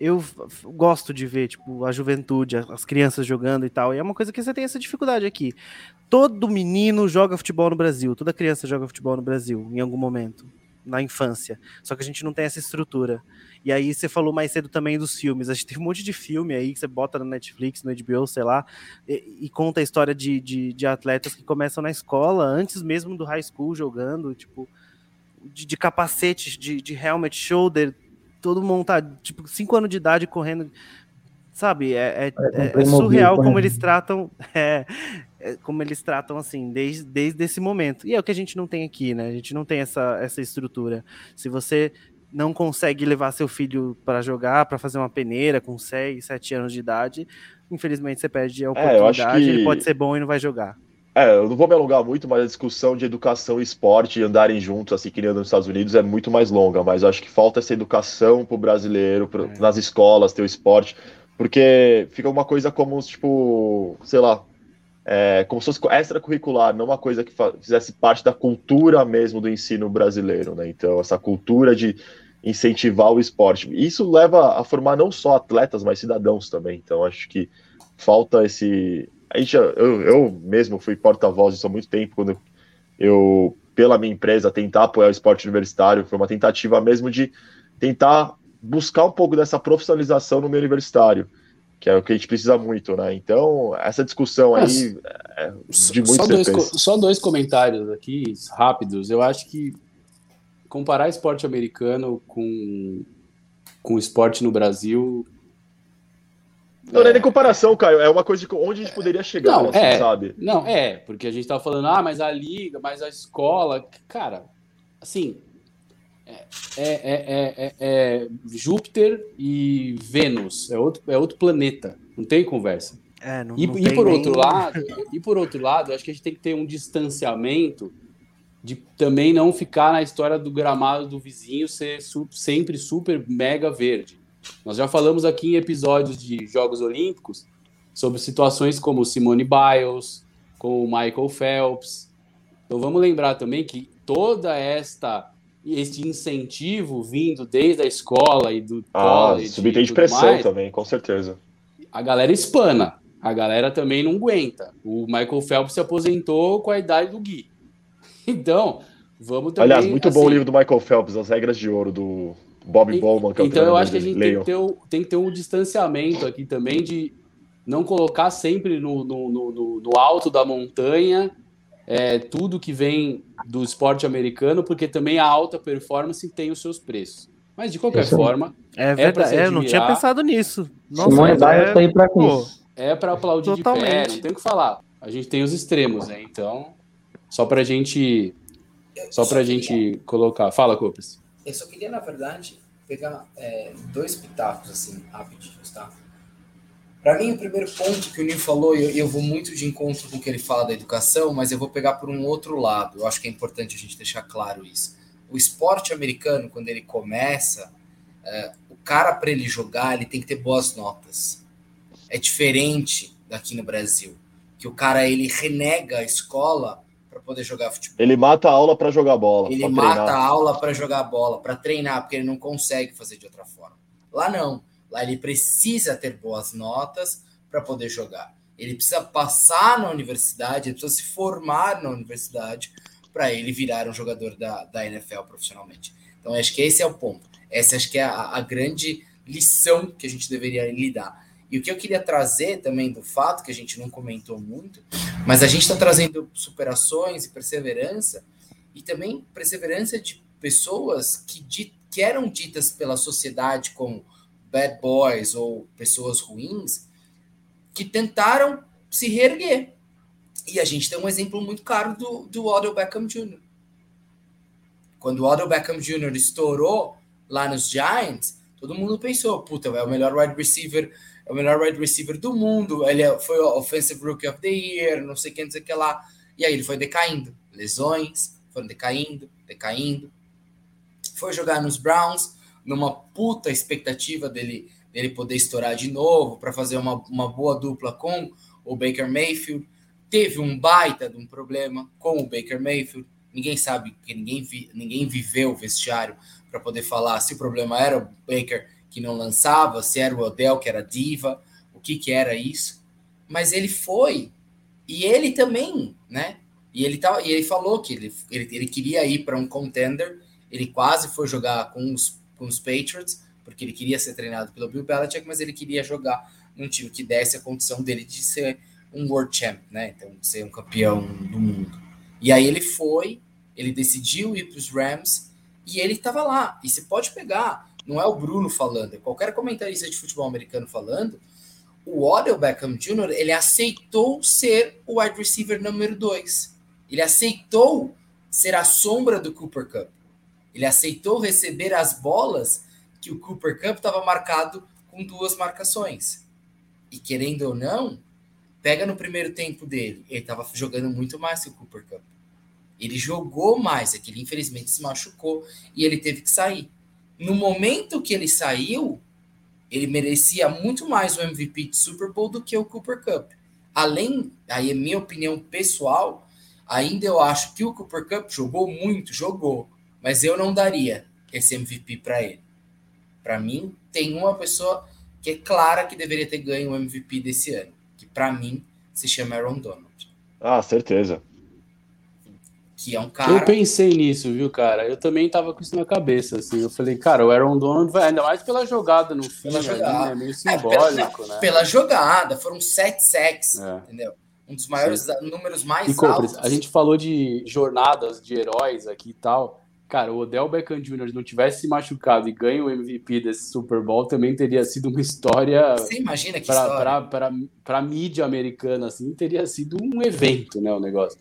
eu gosto de ver, tipo, a juventude, as crianças jogando e tal. E é uma coisa que você tem essa dificuldade aqui. Todo menino joga futebol no Brasil, toda criança joga futebol no Brasil, em algum momento, na infância. Só que a gente não tem essa estrutura. E aí você falou mais cedo também dos filmes. A gente tem um monte de filme aí que você bota no Netflix, no HBO, sei lá, e, e conta a história de, de, de, atletas que começam na escola, antes mesmo do high school jogando, tipo, de, de capacetes, de, de helmet shoulder, todo montado, tipo, 5 anos de idade correndo. Sabe, é, é, é, é surreal como eles tratam. É, é, como eles tratam assim, desde, desde esse momento. E é o que a gente não tem aqui, né? A gente não tem essa, essa estrutura. Se você não consegue levar seu filho para jogar, para fazer uma peneira com 6, 7 anos de idade, infelizmente você perde a oportunidade. É, que... Ele pode ser bom e não vai jogar. É, eu não vou me alongar muito, mas a discussão de educação e esporte e andarem juntos, assim, que nem nos Estados Unidos, é muito mais longa. Mas eu acho que falta essa educação pro brasileiro, pro, é. nas escolas, ter o esporte, porque fica uma coisa como, tipo, sei lá, é, como se fosse extracurricular, não uma coisa que fizesse parte da cultura mesmo do ensino brasileiro, né? Então, essa cultura de incentivar o esporte. Isso leva a formar não só atletas, mas cidadãos também. Então, acho que falta esse, a gente, eu, eu mesmo fui porta-voz disso há muito tempo, quando eu, pela minha empresa, tentar apoiar o esporte universitário, foi uma tentativa mesmo de tentar buscar um pouco dessa profissionalização no meio universitário, que é o que a gente precisa muito, né? Então, essa discussão aí é de muito só dois, só dois comentários aqui rápidos. Eu acho que comparar esporte americano com, com esporte no Brasil. Não, é, não é nem comparação, Caio. É uma coisa de onde a gente poderia chegar, não, assim, é, sabe? Não, é, porque a gente tava falando, ah, mas a liga, mas a escola. Cara, assim, é, é, é, é, Júpiter e Vênus, é outro, é outro planeta, não tem conversa. Não, e, não e por nem... outro lado, e por outro lado, acho que a gente tem que ter um distanciamento de também não ficar na história do gramado do vizinho ser su sempre super mega verde. Nós já falamos aqui em episódios de Jogos Olímpicos sobre situações como Simone Biles, como Michael Phelps. Então vamos lembrar também que toda esta este incentivo vindo desde a escola e do ah, college. Subtém de pressão mais, também, com certeza. A galera espana. A galera também não aguenta. O Michael Phelps se aposentou com a idade do Gui. Então, vamos também. Aliás, muito assim, bom o livro do Michael Phelps, As Regras de Ouro, do Bob Bowman. Que é então, eu acho que a gente tem que, ter o, tem que ter um distanciamento aqui também de não colocar sempre no, no, no, no alto da montanha é, tudo que vem do esporte americano, porque também a alta performance tem os seus preços. Mas de qualquer Isso forma, é verdade. É, eu não tinha pensado nisso. Nossa, Simone Biles é, tá aí para isso. É para aplaudir Totalmente. de pé, não tem o que falar. A gente tem os extremos, né? Então, só para gente, só para gente colocar. Fala, Copes. Eu só queria, na verdade, pegar é, dois pitacos assim rapidinhos, tá? Para mim, o primeiro ponto que o Nil falou, e eu, eu, vou muito de encontro com o que ele fala da educação, mas eu vou pegar por um outro lado. Eu acho que é importante a gente deixar claro isso. O esporte americano, quando ele começa, é, o cara, para ele jogar, ele tem que ter boas notas. É diferente daqui no Brasil, que o cara ele renega a escola poder jogar futebol. Ele mata a aula para jogar bola. Ele mata treinar. a aula para jogar bola, para treinar, porque ele não consegue fazer de outra forma. Lá não Lá ele precisa ter boas notas para poder jogar. Ele precisa passar na universidade, ele precisa se formar na universidade para ele virar um jogador da, da NFL profissionalmente. Então, acho que esse é o ponto. Essa acho que é a, a grande lição que a gente deveria lidar. E o que eu queria trazer também do fato, que a gente não comentou muito, mas a gente está trazendo superações e perseverança, e também perseverança de pessoas que, que eram ditas pela sociedade como bad boys ou pessoas ruins que tentaram se reerguer. E a gente tem um exemplo muito claro do, do Odell Beckham Jr. Quando o Odell Beckham Jr. estourou lá nos Giants, todo mundo pensou, puta, é o melhor wide receiver, o melhor wide receiver do mundo, ele é, foi o Offensive Rookie of the Year, não sei quem, o que lá. E aí ele foi decaindo. Lesões, foram decaindo, decaindo. Foi jogar nos Browns, numa puta expectativa dele, dele poder estourar de novo, para fazer uma, uma boa dupla com o Baker Mayfield. Teve um baita de um problema com o Baker Mayfield. Ninguém sabe, que ninguém, vi, ninguém viveu o vestiário para poder falar se o problema era o Baker que não lançava, se era o Odell que era diva, o que, que era isso. Mas ele foi, e ele também, né? E ele, tava, e ele falou que ele, ele, ele queria ir para um contender, ele quase foi jogar com os com os Patriots, porque ele queria ser treinado pelo Bill Belichick, mas ele queria jogar num time que desse a condição dele de ser um World Champ, né? Então, ser um campeão do mundo. E aí ele foi, ele decidiu ir para os Rams e ele estava lá. E você pode pegar, não é o Bruno falando, é qualquer comentarista de futebol americano falando. O Odell Beckham Jr., ele aceitou ser o wide receiver número 2. Ele aceitou ser a sombra do Cooper Cup. Ele aceitou receber as bolas que o Cooper Cup estava marcado com duas marcações. E querendo ou não, pega no primeiro tempo dele, ele estava jogando muito mais que o Cooper Cup. Ele jogou mais, é que ele infelizmente se machucou e ele teve que sair. No momento que ele saiu, ele merecia muito mais o MVP de Super Bowl do que o Cooper Cup. Além, aí é minha opinião pessoal, ainda eu acho que o Cooper Cup jogou muito, jogou, mas eu não daria esse MVP para ele. Para mim, tem uma pessoa que é clara que deveria ter ganho o MVP desse ano, que para mim se chama Aaron Donald. Ah, certeza. Que é um cara. Eu pensei nisso, viu, cara? Eu também tava com isso na cabeça, assim. Eu falei, cara, o Aaron Donald vai, ainda mais pela jogada no fim, Pela ali, jogada. né? Meio É, simbólico, pela, né? pela jogada, foram sete sacks, É. entendeu? Um dos maiores números mais E altos. a gente falou de jornadas de heróis aqui e tal. Cara, o Odell Beckham Jr. não tivesse se machucado e ganho o MVP desse Super Bowl, também teria sido uma história Você imagina que história? para para para mídia americana assim, teria sido um evento, né, o negócio.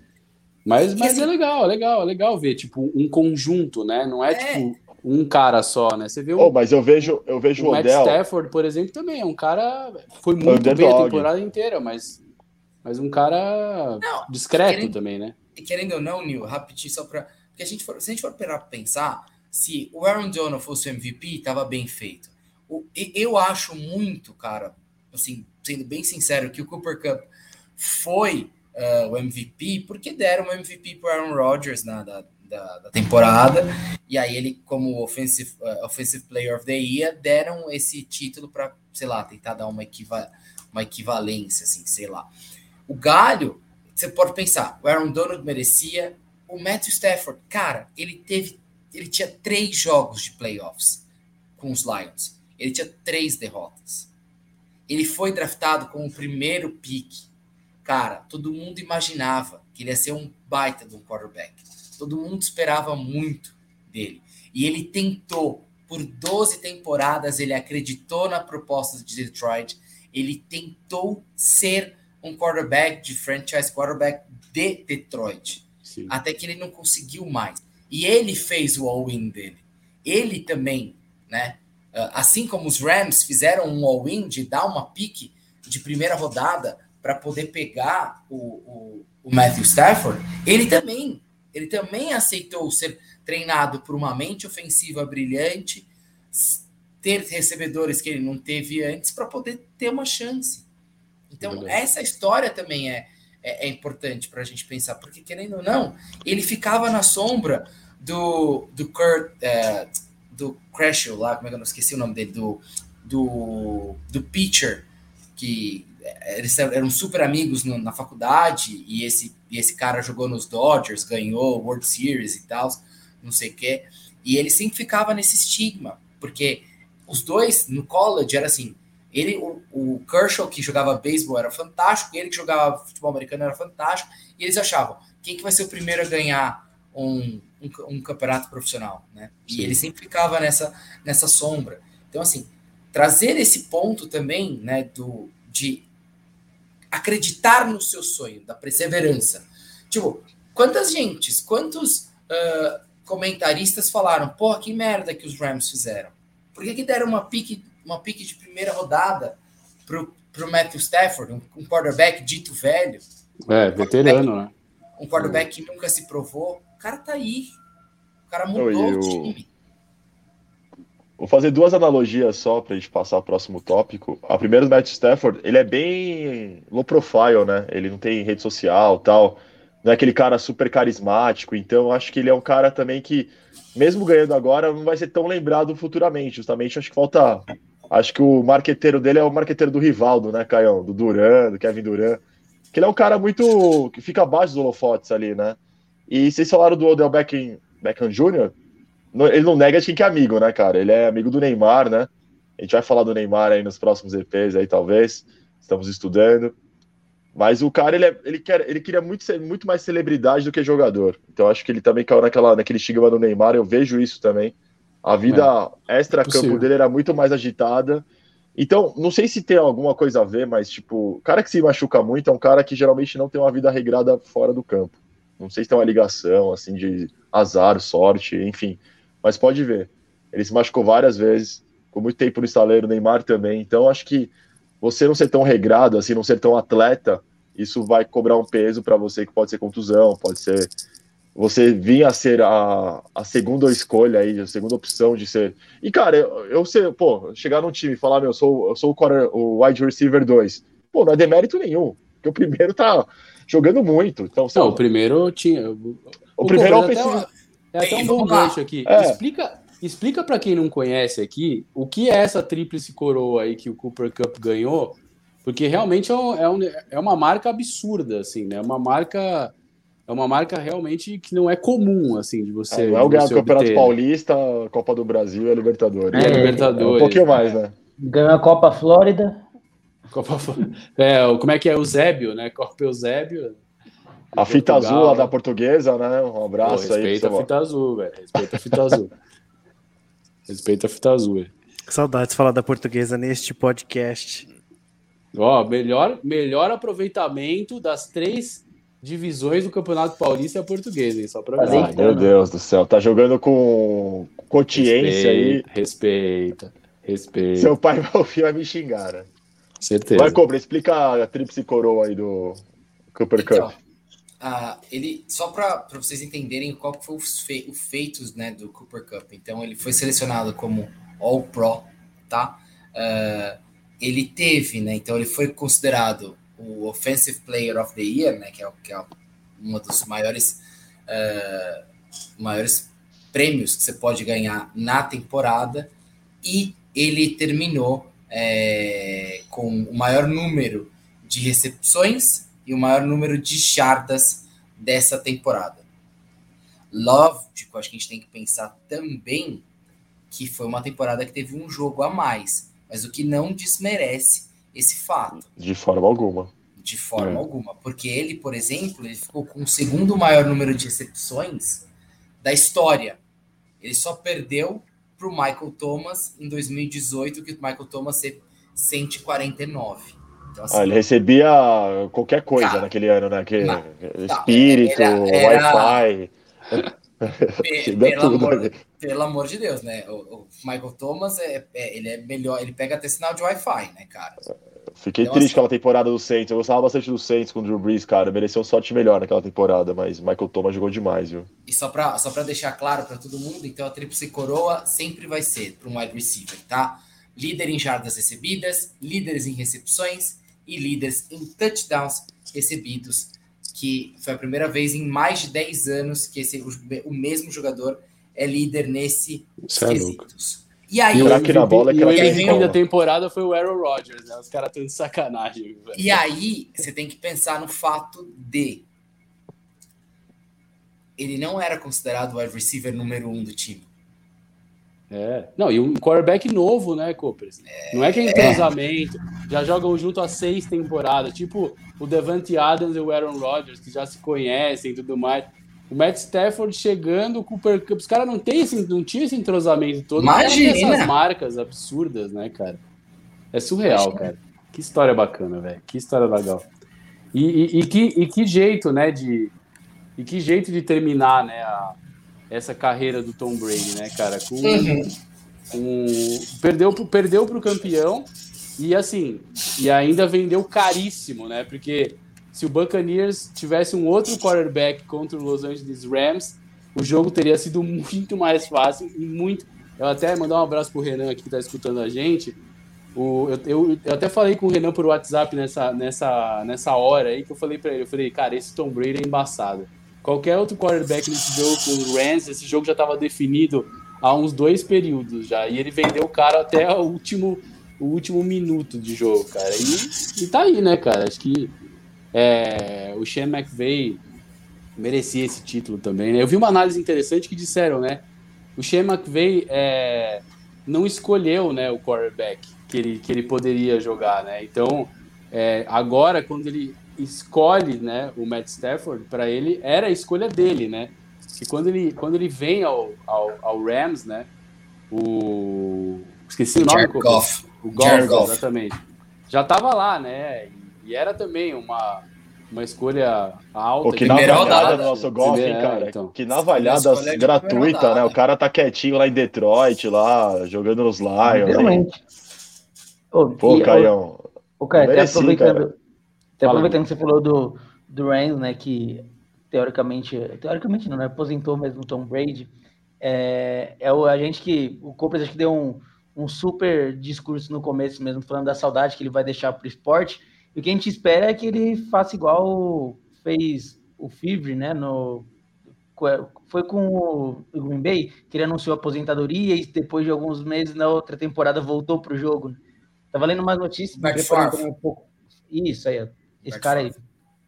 Mas, mas assim- é legal, é legal, é legal ver tipo um conjunto, né? Não é, É. tipo um cara só, né? Você vê um, Oh, mas eu vejo, eu vejo o o Matt Odell. Stafford, por exemplo, também é um cara foi muito bem a Underdog. temporada inteira, mas mas um cara Não, discreto querendo- também, né? E querendo ou não, Nil, rapidinho, só pra. Porque a gente for, se a gente for parar pra pensar, se o Aaron Donald fosse o MVP, tava bem feito. O, eu acho muito, cara, assim, sendo bem sincero, que o Cooper Cup foi ah, o MVP, porque deram o MVP pro Aaron Rodgers na, da, da, da temporada, e aí ele, como offensive, ah, offensive Player of the Year, deram esse título para, sei lá, tentar dar uma, equiva, uma equivalência, assim, sei lá. O Galho, você pode pensar, o Aaron Donald merecia, o Matthew Stafford, cara, ele teve, ele tinha três jogos de playoffs com os Lions. Ele tinha três derrotas. Ele foi draftado como o primeiro pick. Cara, todo mundo imaginava que ele ia ser um baita de um quarterback. Todo mundo esperava muito dele. E ele tentou, por 12 temporadas, ele acreditou na proposta de Detroit. Ele tentou ser um quarterback de franchise quarterback de Detroit Sim. até que ele não conseguiu mais. E ele fez o all-in dele. Ele também, né? ah, Assim como os Rams fizeram um all-in de dar uma pique de primeira rodada para poder pegar o, o, o Matthew Stafford, ele também, ele também aceitou ser treinado por uma mente ofensiva brilhante, ter recebedores que ele não teve antes para poder ter uma chance. Então, essa história também é, é, é importante para a gente pensar, porque querendo ou não, ele ficava na sombra do, do Kurt, é, do Crashel lá, como é que eu não esqueci o nome dele, do, do, do pitcher, que eles eram super amigos no- na faculdade, e esse, e esse cara jogou nos Dodgers, ganhou World Series e tal, não sei o quê, e ele sempre ficava nesse estigma, porque os dois no college era assim, ele, o, o Kershaw, que jogava beisebol, era fantástico, ele que jogava futebol americano era fantástico, e eles achavam, quem que vai ser o primeiro a ganhar um, um, um campeonato profissional, né? E Sim. ele sempre ficava nessa, nessa sombra. Então, assim, trazer esse ponto também, né, do, de acreditar no seu sonho, da perseverança. Tipo, quantas gentes, quantos ah, comentaristas falaram, porra, que merda que os Rams fizeram? Por que, que deram uma pique, uma pique de primeira rodada pro, pro Matthew Stafford, um, um quarterback dito velho, É, veterano, né? um quarterback que nunca se provou? O cara tá aí. O cara mudou o- time. Vou fazer duas analogias só pra gente passar ao próximo tópico. A primeira do Matt Stafford, ele é bem low profile, né? Ele não tem rede social tal. Não é aquele cara super carismático. Então, acho que ele é um cara também que, mesmo ganhando agora, não vai ser tão lembrado futuramente. Justamente, acho que falta. Acho que o marqueteiro dele é o marqueteiro do Rivaldo, né, Caião? Do Duran, do Kevin Duran. Que ele é um cara muito. que fica abaixo dos holofotes ali, né? E vocês falaram do Odell Beckham, Beckham Jr., ele não nega que é amigo, né, cara? Ele é amigo do Neymar, né? A gente vai falar do Neymar aí nos próximos EPs aí, talvez. Estamos estudando. Mas o cara, ele, é- ele, quer, ele queria muito, ser, muito mais celebridade do que jogador. Então acho que ele também caiu naquela, naquele estigma do Neymar. Eu vejo isso também. A vida extra-campo possível. dele era muito mais agitada. Então, não sei se tem alguma coisa a ver, mas, tipo, o cara que se machuca muito é um cara que geralmente não tem uma vida regrada fora do campo. Não sei se tem uma ligação, assim, de azar, sorte, enfim. Mas pode ver. Ele se machucou várias vezes, com muito tempo no estaleiro, Neymar também. Então, acho que você não ser tão regrado, assim, não ser tão atleta, isso vai cobrar um peso para você que pode ser contusão, pode ser você vir a ser a, a segunda escolha aí, a segunda opção de ser. E, cara, eu, eu sei, pô, chegar num time e falar, meu, eu sou, eu sou o, quarter- o wide receiver 2. Pô, não é demérito nenhum, porque o primeiro tá jogando muito. Então, Não, lá, o primeiro tinha. O, o primeiro é ofensivo. até, é até um bom gancho aqui. É. Explica, explica para quem não conhece aqui o que é essa tríplice coroa aí que o Cooper Cup ganhou, porque realmente é, um- é um- é uma marca absurda, assim, né? É uma marca. é uma marca realmente que não é comum, assim, de você. É, não é o ganhar o Campeonato obter. Paulista, a Copa do Brasil e a Libertadores. É, É, Libertadores. É um pouquinho mais, né? Ganhou a Copa Flórida. Copa... É, o- como é que é? Eusébio, né? Copa Eusébio. A fita Portugal, azul lá né? da portuguesa, né? Um Pô, abraço aí. respeita pro a seu- fita azul, velho. Respeita a fita azul. Respeita a fita azul. velho. Saudades de falar da portuguesa neste podcast. Ó, melhor, melhor aproveitamento das três divisões do Campeonato Paulista é a portuguesa, hein? Só pra. Ai, meu Deus do céu. Tá jogando com consciência aí. Respeita, respeita. Seu pai vai ouvir vai me xingar, né? Certeza. Vai, Cobra, explica a tríplice coroa aí do Cooper Cup. Ah, ele só para vocês entenderem qual foi os fe, o feitos né, do Cooper Cup. Então ele foi selecionado como All Pro, tá? Ah, ele teve, né? Então ele foi considerado o Offensive Player of the Year, né? Que é, o- que é uma dos maiores ah, maiores prêmios que você pode ganhar na temporada e ele terminou é, com o maior número de recepções e o maior número de jardas dessa temporada. Lógico, acho que a gente tem que pensar também que foi uma temporada que teve um jogo a mais, mas o que não desmerece esse fato, De forma alguma. de forma É. alguma, porque ele, por exemplo, ele ficou com o segundo maior número de recepções da história. Ele só perdeu para o Michael Thomas em 2018, que o Michael Thomas teve 149. Então, assim, Ah, ele recebia qualquer coisa Cara, naquele ano, né? Que, na- espírito, era- era- Wi-Fi. Pelo, amor, ali. pelo amor de Deus, né? O, o Michael Thomas é, é- ele é melhor, ele pega até sinal de Wi-Fi, né, cara? Fiquei Então, triste assim- com aquela temporada do Saints. Eu gostava bastante do Saints com o Drew Brees, cara. Mereceu um sorte melhor naquela temporada, mas Michael Thomas jogou demais, viu? E só para só pra deixar claro para todo mundo, então a tríplice coroa sempre vai ser para um wide receiver, tá? Líder em jardas recebidas, líderes em recepções e líderes em touchdowns recebidos, que foi a primeira vez em mais de 10 anos que esse, o, o mesmo jogador é líder nesse Isso é quesitos. E aí, E o Craque na bola é MVP, e o MVP da temporada foi o Aaron Rodgers, né? Os caras estão de sacanagem, velho. E aí, você tem que pensar no fato de ele não era considerado o wide receiver número um do time. É. Não, e um quarterback novo, né, Coopers? Não é que é entrosamento, já jogam junto há seis temporadas, tipo o Devante Adams e o Aaron Rodgers, que já se conhecem e tudo mais. O Matt Stafford chegando, o Cooper Cup, os caras não, tem esse- não tinham esse entrosamento todo. Imagina! essas marcas absurdas, né, cara? É surreal, Imagina. cara. Que história bacana, velho. Que história legal. E, e- e que, e que jeito, né, de... E que jeito de terminar, né, a- essa carreira do Tom Brady, né, cara? Com, Uhum. um, perdeu, pro- perdeu pro campeão e assim, e ainda vendeu caríssimo, né? Porque se o Buccaneers tivesse um outro quarterback contra o Los Angeles Rams, o jogo teria sido muito mais fácil e muito. Eu até mandar um abraço pro Renan aqui que tá escutando a gente. O, eu, eu, eu até falei com o Renan por WhatsApp nessa, nessa, nessa hora aí que eu falei pra ele, eu falei, cara, esse Tom Brady é embaçado. Qualquer outro quarterback nesse jogo com o Rams, esse jogo já estava definido há uns dois períodos já. E ele vendeu o cara até o último, o último minuto de jogo, cara. E, e tá aí, né, cara? Acho que é, o Sean McVay merecia esse título também, né? Eu vi uma análise interessante que disseram, né? O Sean McVay é, não escolheu né, o quarterback que ele, que ele poderia jogar, né? Então, é, agora, quando ele escolhe né, o Matt Stafford, para ele era a escolha dele, né? E quando ele, quando ele vem ao, ao, ao Rams, né? O. Esqueci o nome. Jared Goff. O Goff, Jared Goff. exatamente. Já tava lá, né? E era também uma, uma escolha alta. Pô, que navalhada do nosso golfe, hein, Primeira, cara? então. Que navalhada gratuita, né? O cara tá quietinho lá em Detroit, lá, jogando nos Lions. Realmente. Ô, Pô, e, Caião. ô, cara, até mereci, aproveitando, cara. Até Fala, aproveitando que você falou do, do Rams, né, que teoricamente, teoricamente não, né, aposentou mesmo o Tom Brady, é, é o, a gente que, o Cooper acho que deu um, um super discurso no começo mesmo, falando da saudade que ele vai deixar pro esporte, e o que a gente espera é que ele faça igual fez o Fivre, né, no, foi com o Green Bay, que ele anunciou a aposentadoria e depois de alguns meses, na outra temporada, voltou pro jogo. né? Tava lendo umas notícias, um pouco. Isso aí, ó. Esse cara aí.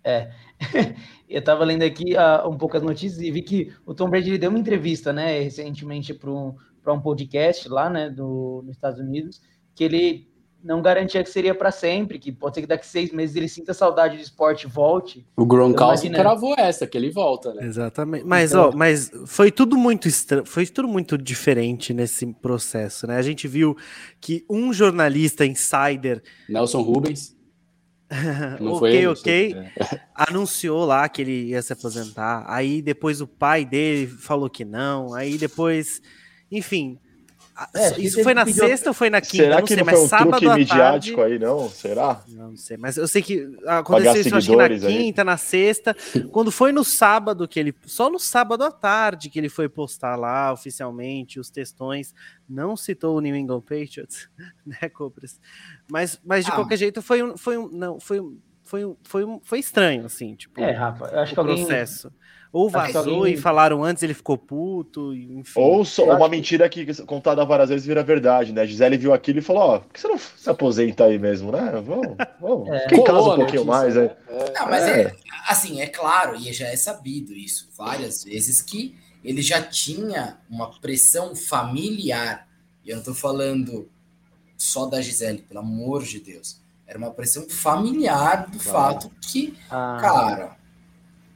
É. eu estava lendo aqui uh, um pouco as notícias e vi que o Tom Brady deu uma entrevista, né, recentemente para um, um podcast lá, né, do, nos Estados Unidos, que ele não garantia que seria para sempre, que pode ser que daqui seis meses ele sinta saudade do esporte e volte. O Gronkowski cravou essa, que ele volta, né? Exatamente. Mas, então... ó, mas foi tudo muito estranho, foi tudo muito diferente nesse processo, né? A gente viu que um jornalista insider... Nelson Rubens. Não ok, ok. É. Anunciou lá que ele ia se aposentar. Aí depois o pai dele falou que não. Aí depois, enfim, é, isso foi na pediu... sexta ou foi na quinta? Será não que sei, não foi um truque midiático tarde... aí, não? Será? Não sei, mas eu sei que aconteceu isso acho que na quinta, aí. na sexta. quando foi no sábado que ele. Só no sábado à tarde que ele foi postar lá oficialmente os textões. Não citou o New England Patriots, né, Cobras? Mas, mas de ah. qualquer jeito foi um. Foi um não, foi um, foi, um, foi, um, foi estranho, assim, tipo. É, Rafa, eu acho que alguém. processo. Ou vazou e falaram antes, ele ficou puto, enfim. Ou só uma mentira que contada várias vezes vira verdade, né? A Gisele viu aquilo e falou, ó, oh, por que você não se aposenta aí mesmo, né? Vamos, vamos. É. Quem casa um pouquinho mais, né? É. Não, mas é. é. assim, é claro, e já é sabido isso várias vezes, que ele já tinha uma pressão familiar. E eu não tô falando só da Gisele, pelo amor de Deus. Era uma pressão familiar do fato que, ah. cara,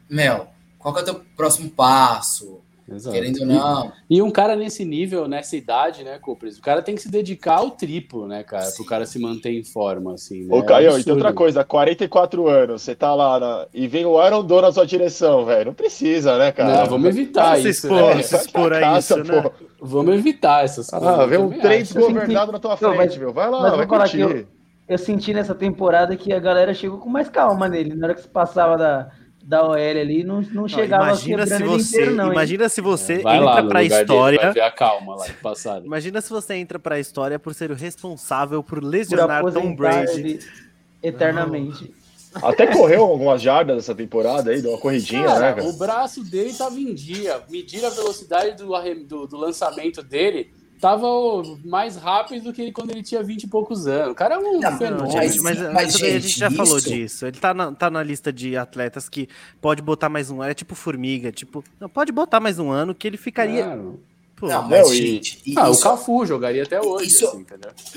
Mel, qual que é o teu próximo passo? Exato. Querendo ou não. E, e, um cara nesse nível, nessa idade, né, Copres? O cara tem que se dedicar ao triplo, né, cara? Sim. Pro cara se manter em forma, assim. Né? Ô, Caio, é e tem outra coisa, 44 anos, você tá lá na... e vem o Aaron Doe na sua direção, velho. Não precisa, né, cara? Não, vamos evitar isso. Se expor, né? se expor a isso, né? Vamos evitar essas ah, coisas. Ah, vem um trem desgovernado na tua frente, não, mas, meu. Vai lá, vai curtir. Eu, senti nessa temporada que a galera chegou com mais calma nele. Na hora que se passava da da OL ali não, não chegava não, imagina se você, inteiro, não. Imagina hein? se você é, vai entra para a história. Dele, vai ver a calma lá passado. Imagina se você entra para a história por ser o responsável por lesionar por Tom Brady eternamente. Até correu algumas jardas nessa temporada aí, deu uma corridinha, cara, né? Cara? O braço dele tava em dia. Medir a velocidade do, do, do lançamento dele tava mais rápido do que ele quando ele tinha 20 e poucos anos. O cara é um não, fenômeno. Gente, mas, mas, mas gente, a gente já isso... falou disso. Ele tá na, tá na lista de atletas que pode botar mais um ano. É tipo formiga, tipo, não, pode botar mais um ano que ele ficaria. Claro. Pô, não, mas, gente, e, ah, isso, o Cafu jogaria até hoje. Isso, assim,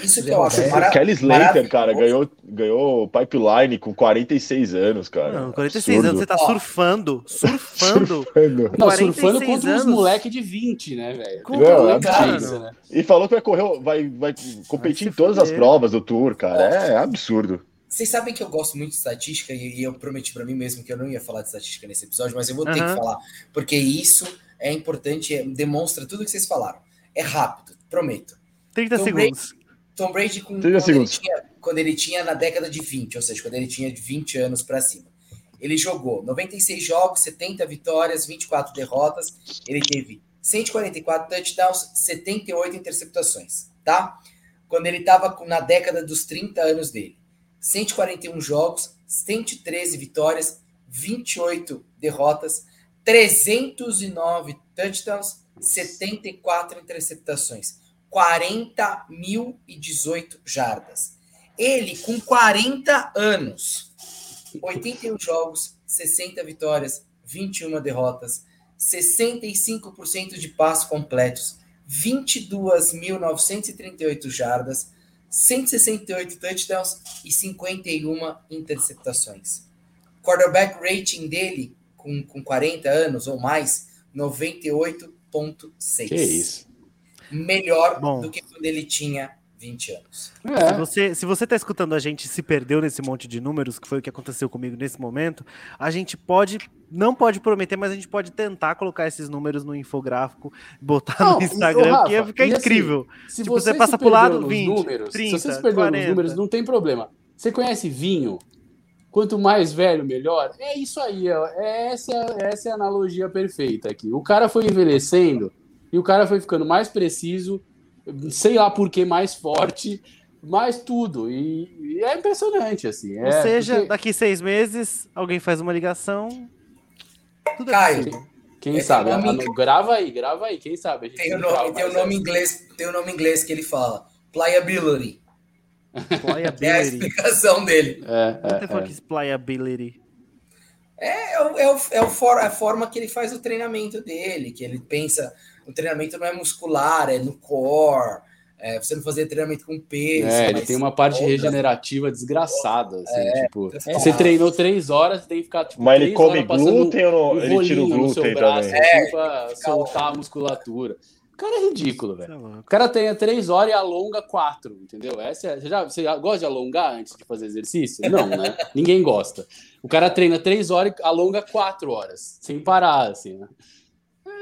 isso que eu acho é, Kelly Slater, cara, ganhou, ganhou pipeline com 46 anos, cara. Não, 46 Absurdo. anos, você tá surfando. Surfando. surfando. Não, surfando contra uns moleque de 20, né, velho? Não, é cara, isso, né? E falou que vai correr, vai, vai competir vai em todas as provas do Tour, cara. É absurdo. Vocês sabem que eu gosto muito de estatística e eu prometi para mim mesmo que eu não ia falar de estatística nesse episódio, mas eu vou ter que falar, porque isso é importante, é, demonstra tudo que vocês falaram. É rápido, prometo. 30 Tom segundos. Brady, Tom Brady com, 30 quando, segundos. Ele tinha, quando ele tinha na década de 20, ou seja, quando ele tinha de 20 anos para cima. Ele jogou 96 jogos, 70 vitórias, 24 derrotas. Ele teve 144 touchdowns, 78 interceptações, tá? Quando ele estava na década dos 30 anos dele. 141 jogos, 113 vitórias, 28 derrotas, 309 touchdowns, 74 interceptações, 40.018 jardas. Ele, com 40 anos, 81 jogos, 60 vitórias, 21 derrotas, 65% de passos completos, 22.938 jardas, 168 touchdowns e 51 interceptações. Quarterback rating dele, com, com 40 anos ou mais, 98,6. Que isso. Melhor Bom. do que quando ele tinha 20 anos. É. Se, você, se você tá escutando a gente se perdeu nesse monte de números, que foi o que aconteceu comigo nesse momento, a gente pode, não pode prometer, mas a gente pode tentar colocar esses números no infográfico, botar não, no Instagram, Rafa, que ia ficar assim, incrível. Assim, se tipo, você, você passa pro lado 20, números, 30, se você se perdeu 40. nos números, não tem problema. Você conhece vinho? Quanto mais velho, melhor. É isso aí, ó. É essa, essa é a analogia perfeita aqui. O cara foi envelhecendo e o cara foi ficando mais preciso, sei lá por que mais forte, mais tudo. E, e é impressionante, assim. Ou é, seja, porque... daqui seis meses, alguém faz uma ligação. Tudo é Caio. Quem, quem é sabe? Nome... Grava aí, grava aí, quem sabe? Tem o tem o nome inglês, tem o nome inglês que ele fala. Pliability. Pliability. É a explicação dele. É, é, é. Pliability. é, o, é, o, é, o for, a forma que ele faz o treinamento dele, que ele pensa, o treinamento não é muscular, é no core, é, você não fazer treinamento com peso. É, ele tem uma parte outra... regenerativa desgraçada. Assim, é, tipo, você treinou três horas, tem que ficar. Tipo, Mas ele come glúten ou não? Ele tira o glúten braço, também. Assim, é, pra soltar a musculatura. O cara é ridículo, velho. O cara treina três horas e alonga quatro, entendeu? Essa é, você, já, você já gosta de alongar antes de fazer exercício? Não, né? Ninguém gosta. O cara treina três horas e alonga quatro horas, sem parar, assim, né?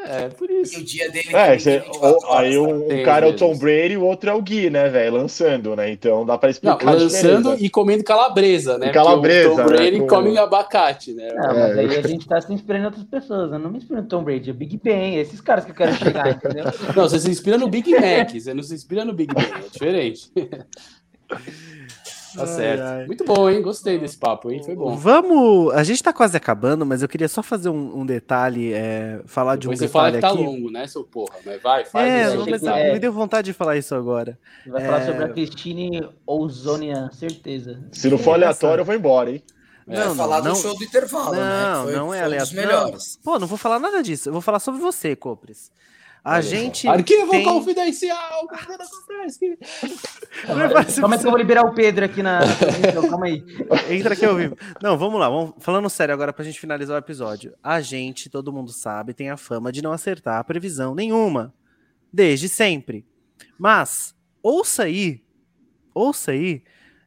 É, por isso. E o dia dele é, você, aí um, um cara é o Tom Brady e o outro é o Gui, né, velho? Lançando, né? Então dá pra explicar. Não, lançando e comendo calabresa, né? E calabresa. o Tom Brady né, come abacate, né? Não, mas é. aí a gente tá se inspirando em outras pessoas. Eu não me inspiro no Tom Brady, é Big Ben, esses caras que eu quero chegar, entendeu? Não, você se inspira no Big Mac, você não se inspira no Big Ben, é diferente. Tá certo. Ai, ai. Muito bom, hein? Gostei desse papo, hein? Foi bom. Vamos. A gente tá quase acabando, mas eu queria só fazer um, um detalhe, é, falar Depois de um você fala que tá longo, né, seu porra? Mas vai, faz é, isso. Mas é. Me deu vontade de falar isso agora. Você vai é... falar sobre a Cristine Ouzonia, certeza. Se não for aleatório, eu vou embora, hein? Não, é, falar não, do show do intervalo, não, né? Foi, não é aleatório. Pô, não vou falar nada disso. Eu vou falar sobre você, Copres. A gente. Arquivo tem... confidencial! Como é que eu vou liberar o Pedro aqui na. Calma aí. Entra aqui ao vivo. Não, vamos lá. Vamos... Falando sério agora pra gente finalizar o episódio. A gente, todo mundo sabe, tem a fama de não acertar a previsão nenhuma. Desde sempre. Mas, ouça aí. Ouça aí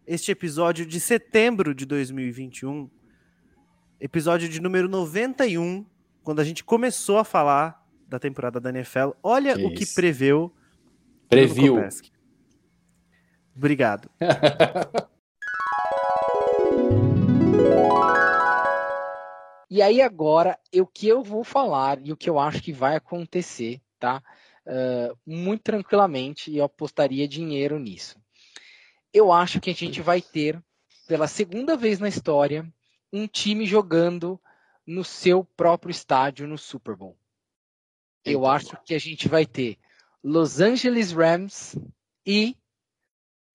este episódio de setembro de 2021. Episódio de número 91. Quando a gente começou a falar da temporada da NFL. Olha que o que preveu. Previu. Obrigado. e aí agora, o que eu vou falar e o que eu acho que vai acontecer, tá? Uh, muito tranquilamente, e eu apostaria dinheiro nisso. Eu acho que a gente vai ter, pela segunda vez na história, um time jogando no seu próprio estádio no Super Bowl eu acho que a gente vai ter Los Angeles Rams e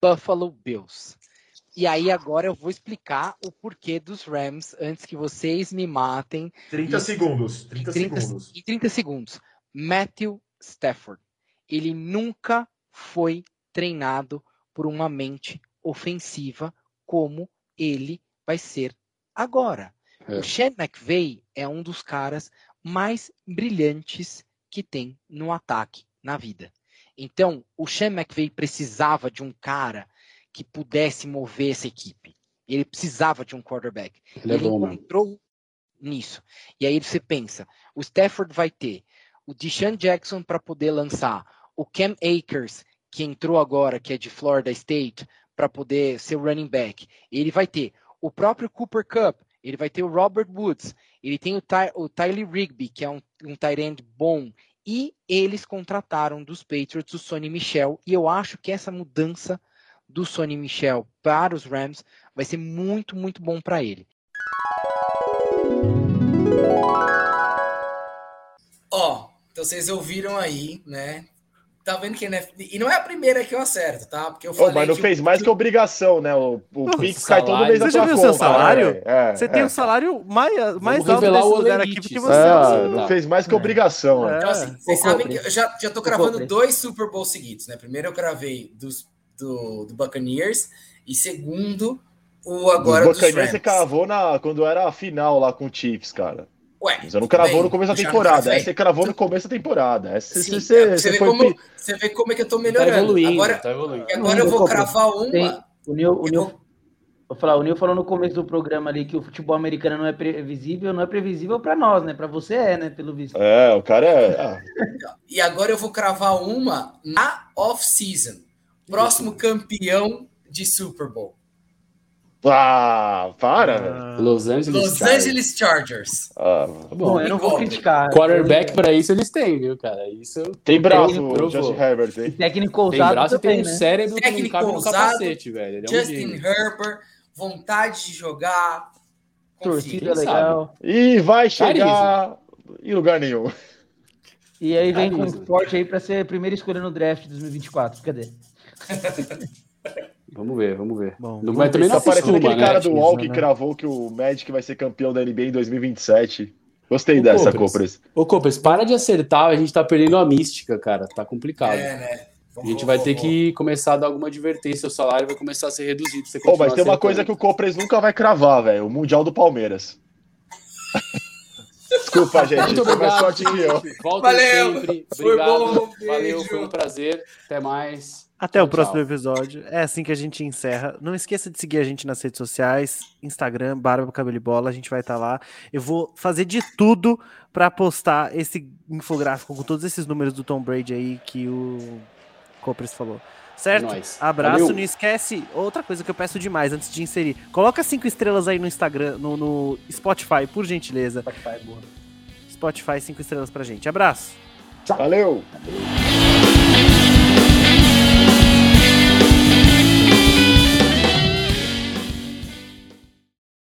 Buffalo Bills. E aí agora eu vou explicar o porquê dos Rams antes que vocês me matem. 30 e, segundos. 30, 30 segundos. Em 30 segundos. Matthew Stafford. Ele nunca foi treinado por uma mente ofensiva como ele vai ser agora. É. O Sean McVay é um dos caras mais brilhantes que tem no ataque na vida. Então, o Sean McVay precisava de um cara que pudesse mover essa equipe. Ele precisava de um quarterback. Ele, é Ele é bom, encontrou mano. nisso. E aí você pensa, o Stafford vai ter o Deshaun Jackson para poder lançar, o Cam Akers, que entrou agora, que é de Florida State, para poder ser o running back. Ele vai ter o próprio Cooper Cup, ele vai ter o Robert Woods, ele tem o, Ty, o Tyler Rigby, que é um, um tight end bom, e eles contrataram dos Patriots o Sonny Michel, e eu acho que essa mudança do Sonny Michel para os Rams vai ser muito, muito bom para ele. Ó, oh, então vocês ouviram aí, né? Tá vendo que E não é a primeira que eu acerto, tá? Porque eu falei. Oh, mas não que fez mais que obrigação, né? O, o Pix cai todo mês Você já viu seu salário? Né? É, você é. tem o um salário mais, mais alto desse lugar aqui porque você. É, não fez mais que obrigação. Né? Então, assim, vocês sabem que eu já, já tô gravando dois Super Bowl seguidos, né? Primeiro eu gravei dos, do, do Buccaneers e segundo o agora do Buccaneers você cravou na, quando era a final lá com o Chiefs, cara. Ué, você não cravou bem, no começo da temporada. Essa você cravou no começo da temporada. Essa, Sim, você, você, vê como, você vê como é que eu tô melhorando. Tá evoluindo, agora tá evoluindo. agora eu vou cravar uma. Tem, o Neil, o Neil, vou falar, o Neil falou no começo do programa ali que o futebol americano não é previsível, não é previsível para nós, né? Para você é, né? Pelo visto. É, o cara é. Ah. e agora eu vou cravar uma na off-season. Próximo campeão de Super Bowl. Ah, para, ah, Los Angeles Los Chargers. Angeles Chargers. Ah, bom, bom eu não vou criticar. Quarterback para isso eles têm, viu, cara? Isso tem braço, o Justin Herbert. Hein? Técnico ousado tem braço também, tem um né? cérebro Técnico que não cabe ousado, no capacete, velho. É Justin um Herbert, vontade de jogar. Torcida legal. E vai chegar Carisma. em lugar nenhum. E aí vem Carisma. com forte aí para ser primeira escolha no draft de 2024. Cadê? Vamos ver, vamos ver. Bom, Não vai também não Tá parecendo acostuma, aquele né? cara do Precisa, UOL que né? cravou que o Magic vai ser campeão da NBA em 2027. Gostei Ô, dessa, Copres. Copres. Ô, Copes, para de acertar, a gente tá perdendo a mística, cara. Tá complicado. É, né? A gente vai ter que começar a dar alguma advertência, o salário vai começar a ser reduzido. Você Pô, mas tem uma coisa que o Copres nunca vai cravar, velho. O Mundial do Palmeiras. Desculpa, gente. Muito Foi mais obrigado, sorte que eu. Voltem Valeu. sempre. Foi Obrigado. bom, Valeu, foi um prazer. Até mais. Até o Tchau, próximo tchau. episódio. É assim que a gente encerra. Não esqueça de seguir a gente nas redes sociais, Instagram, Barba Cabelo e Bola, a gente vai estar lá. Eu vou fazer de tudo pra postar esse infográfico com todos esses números do Tom Brady aí que o Copres falou. Certo? É. Abraço, Valeu. não esquece. Outra coisa que eu peço demais antes de inserir. Coloca cinco estrelas aí no Instagram, no, no Spotify, por gentileza. Spotify, boa. Spotify, cinco estrelas pra gente. Abraço. Valeu! Valeu.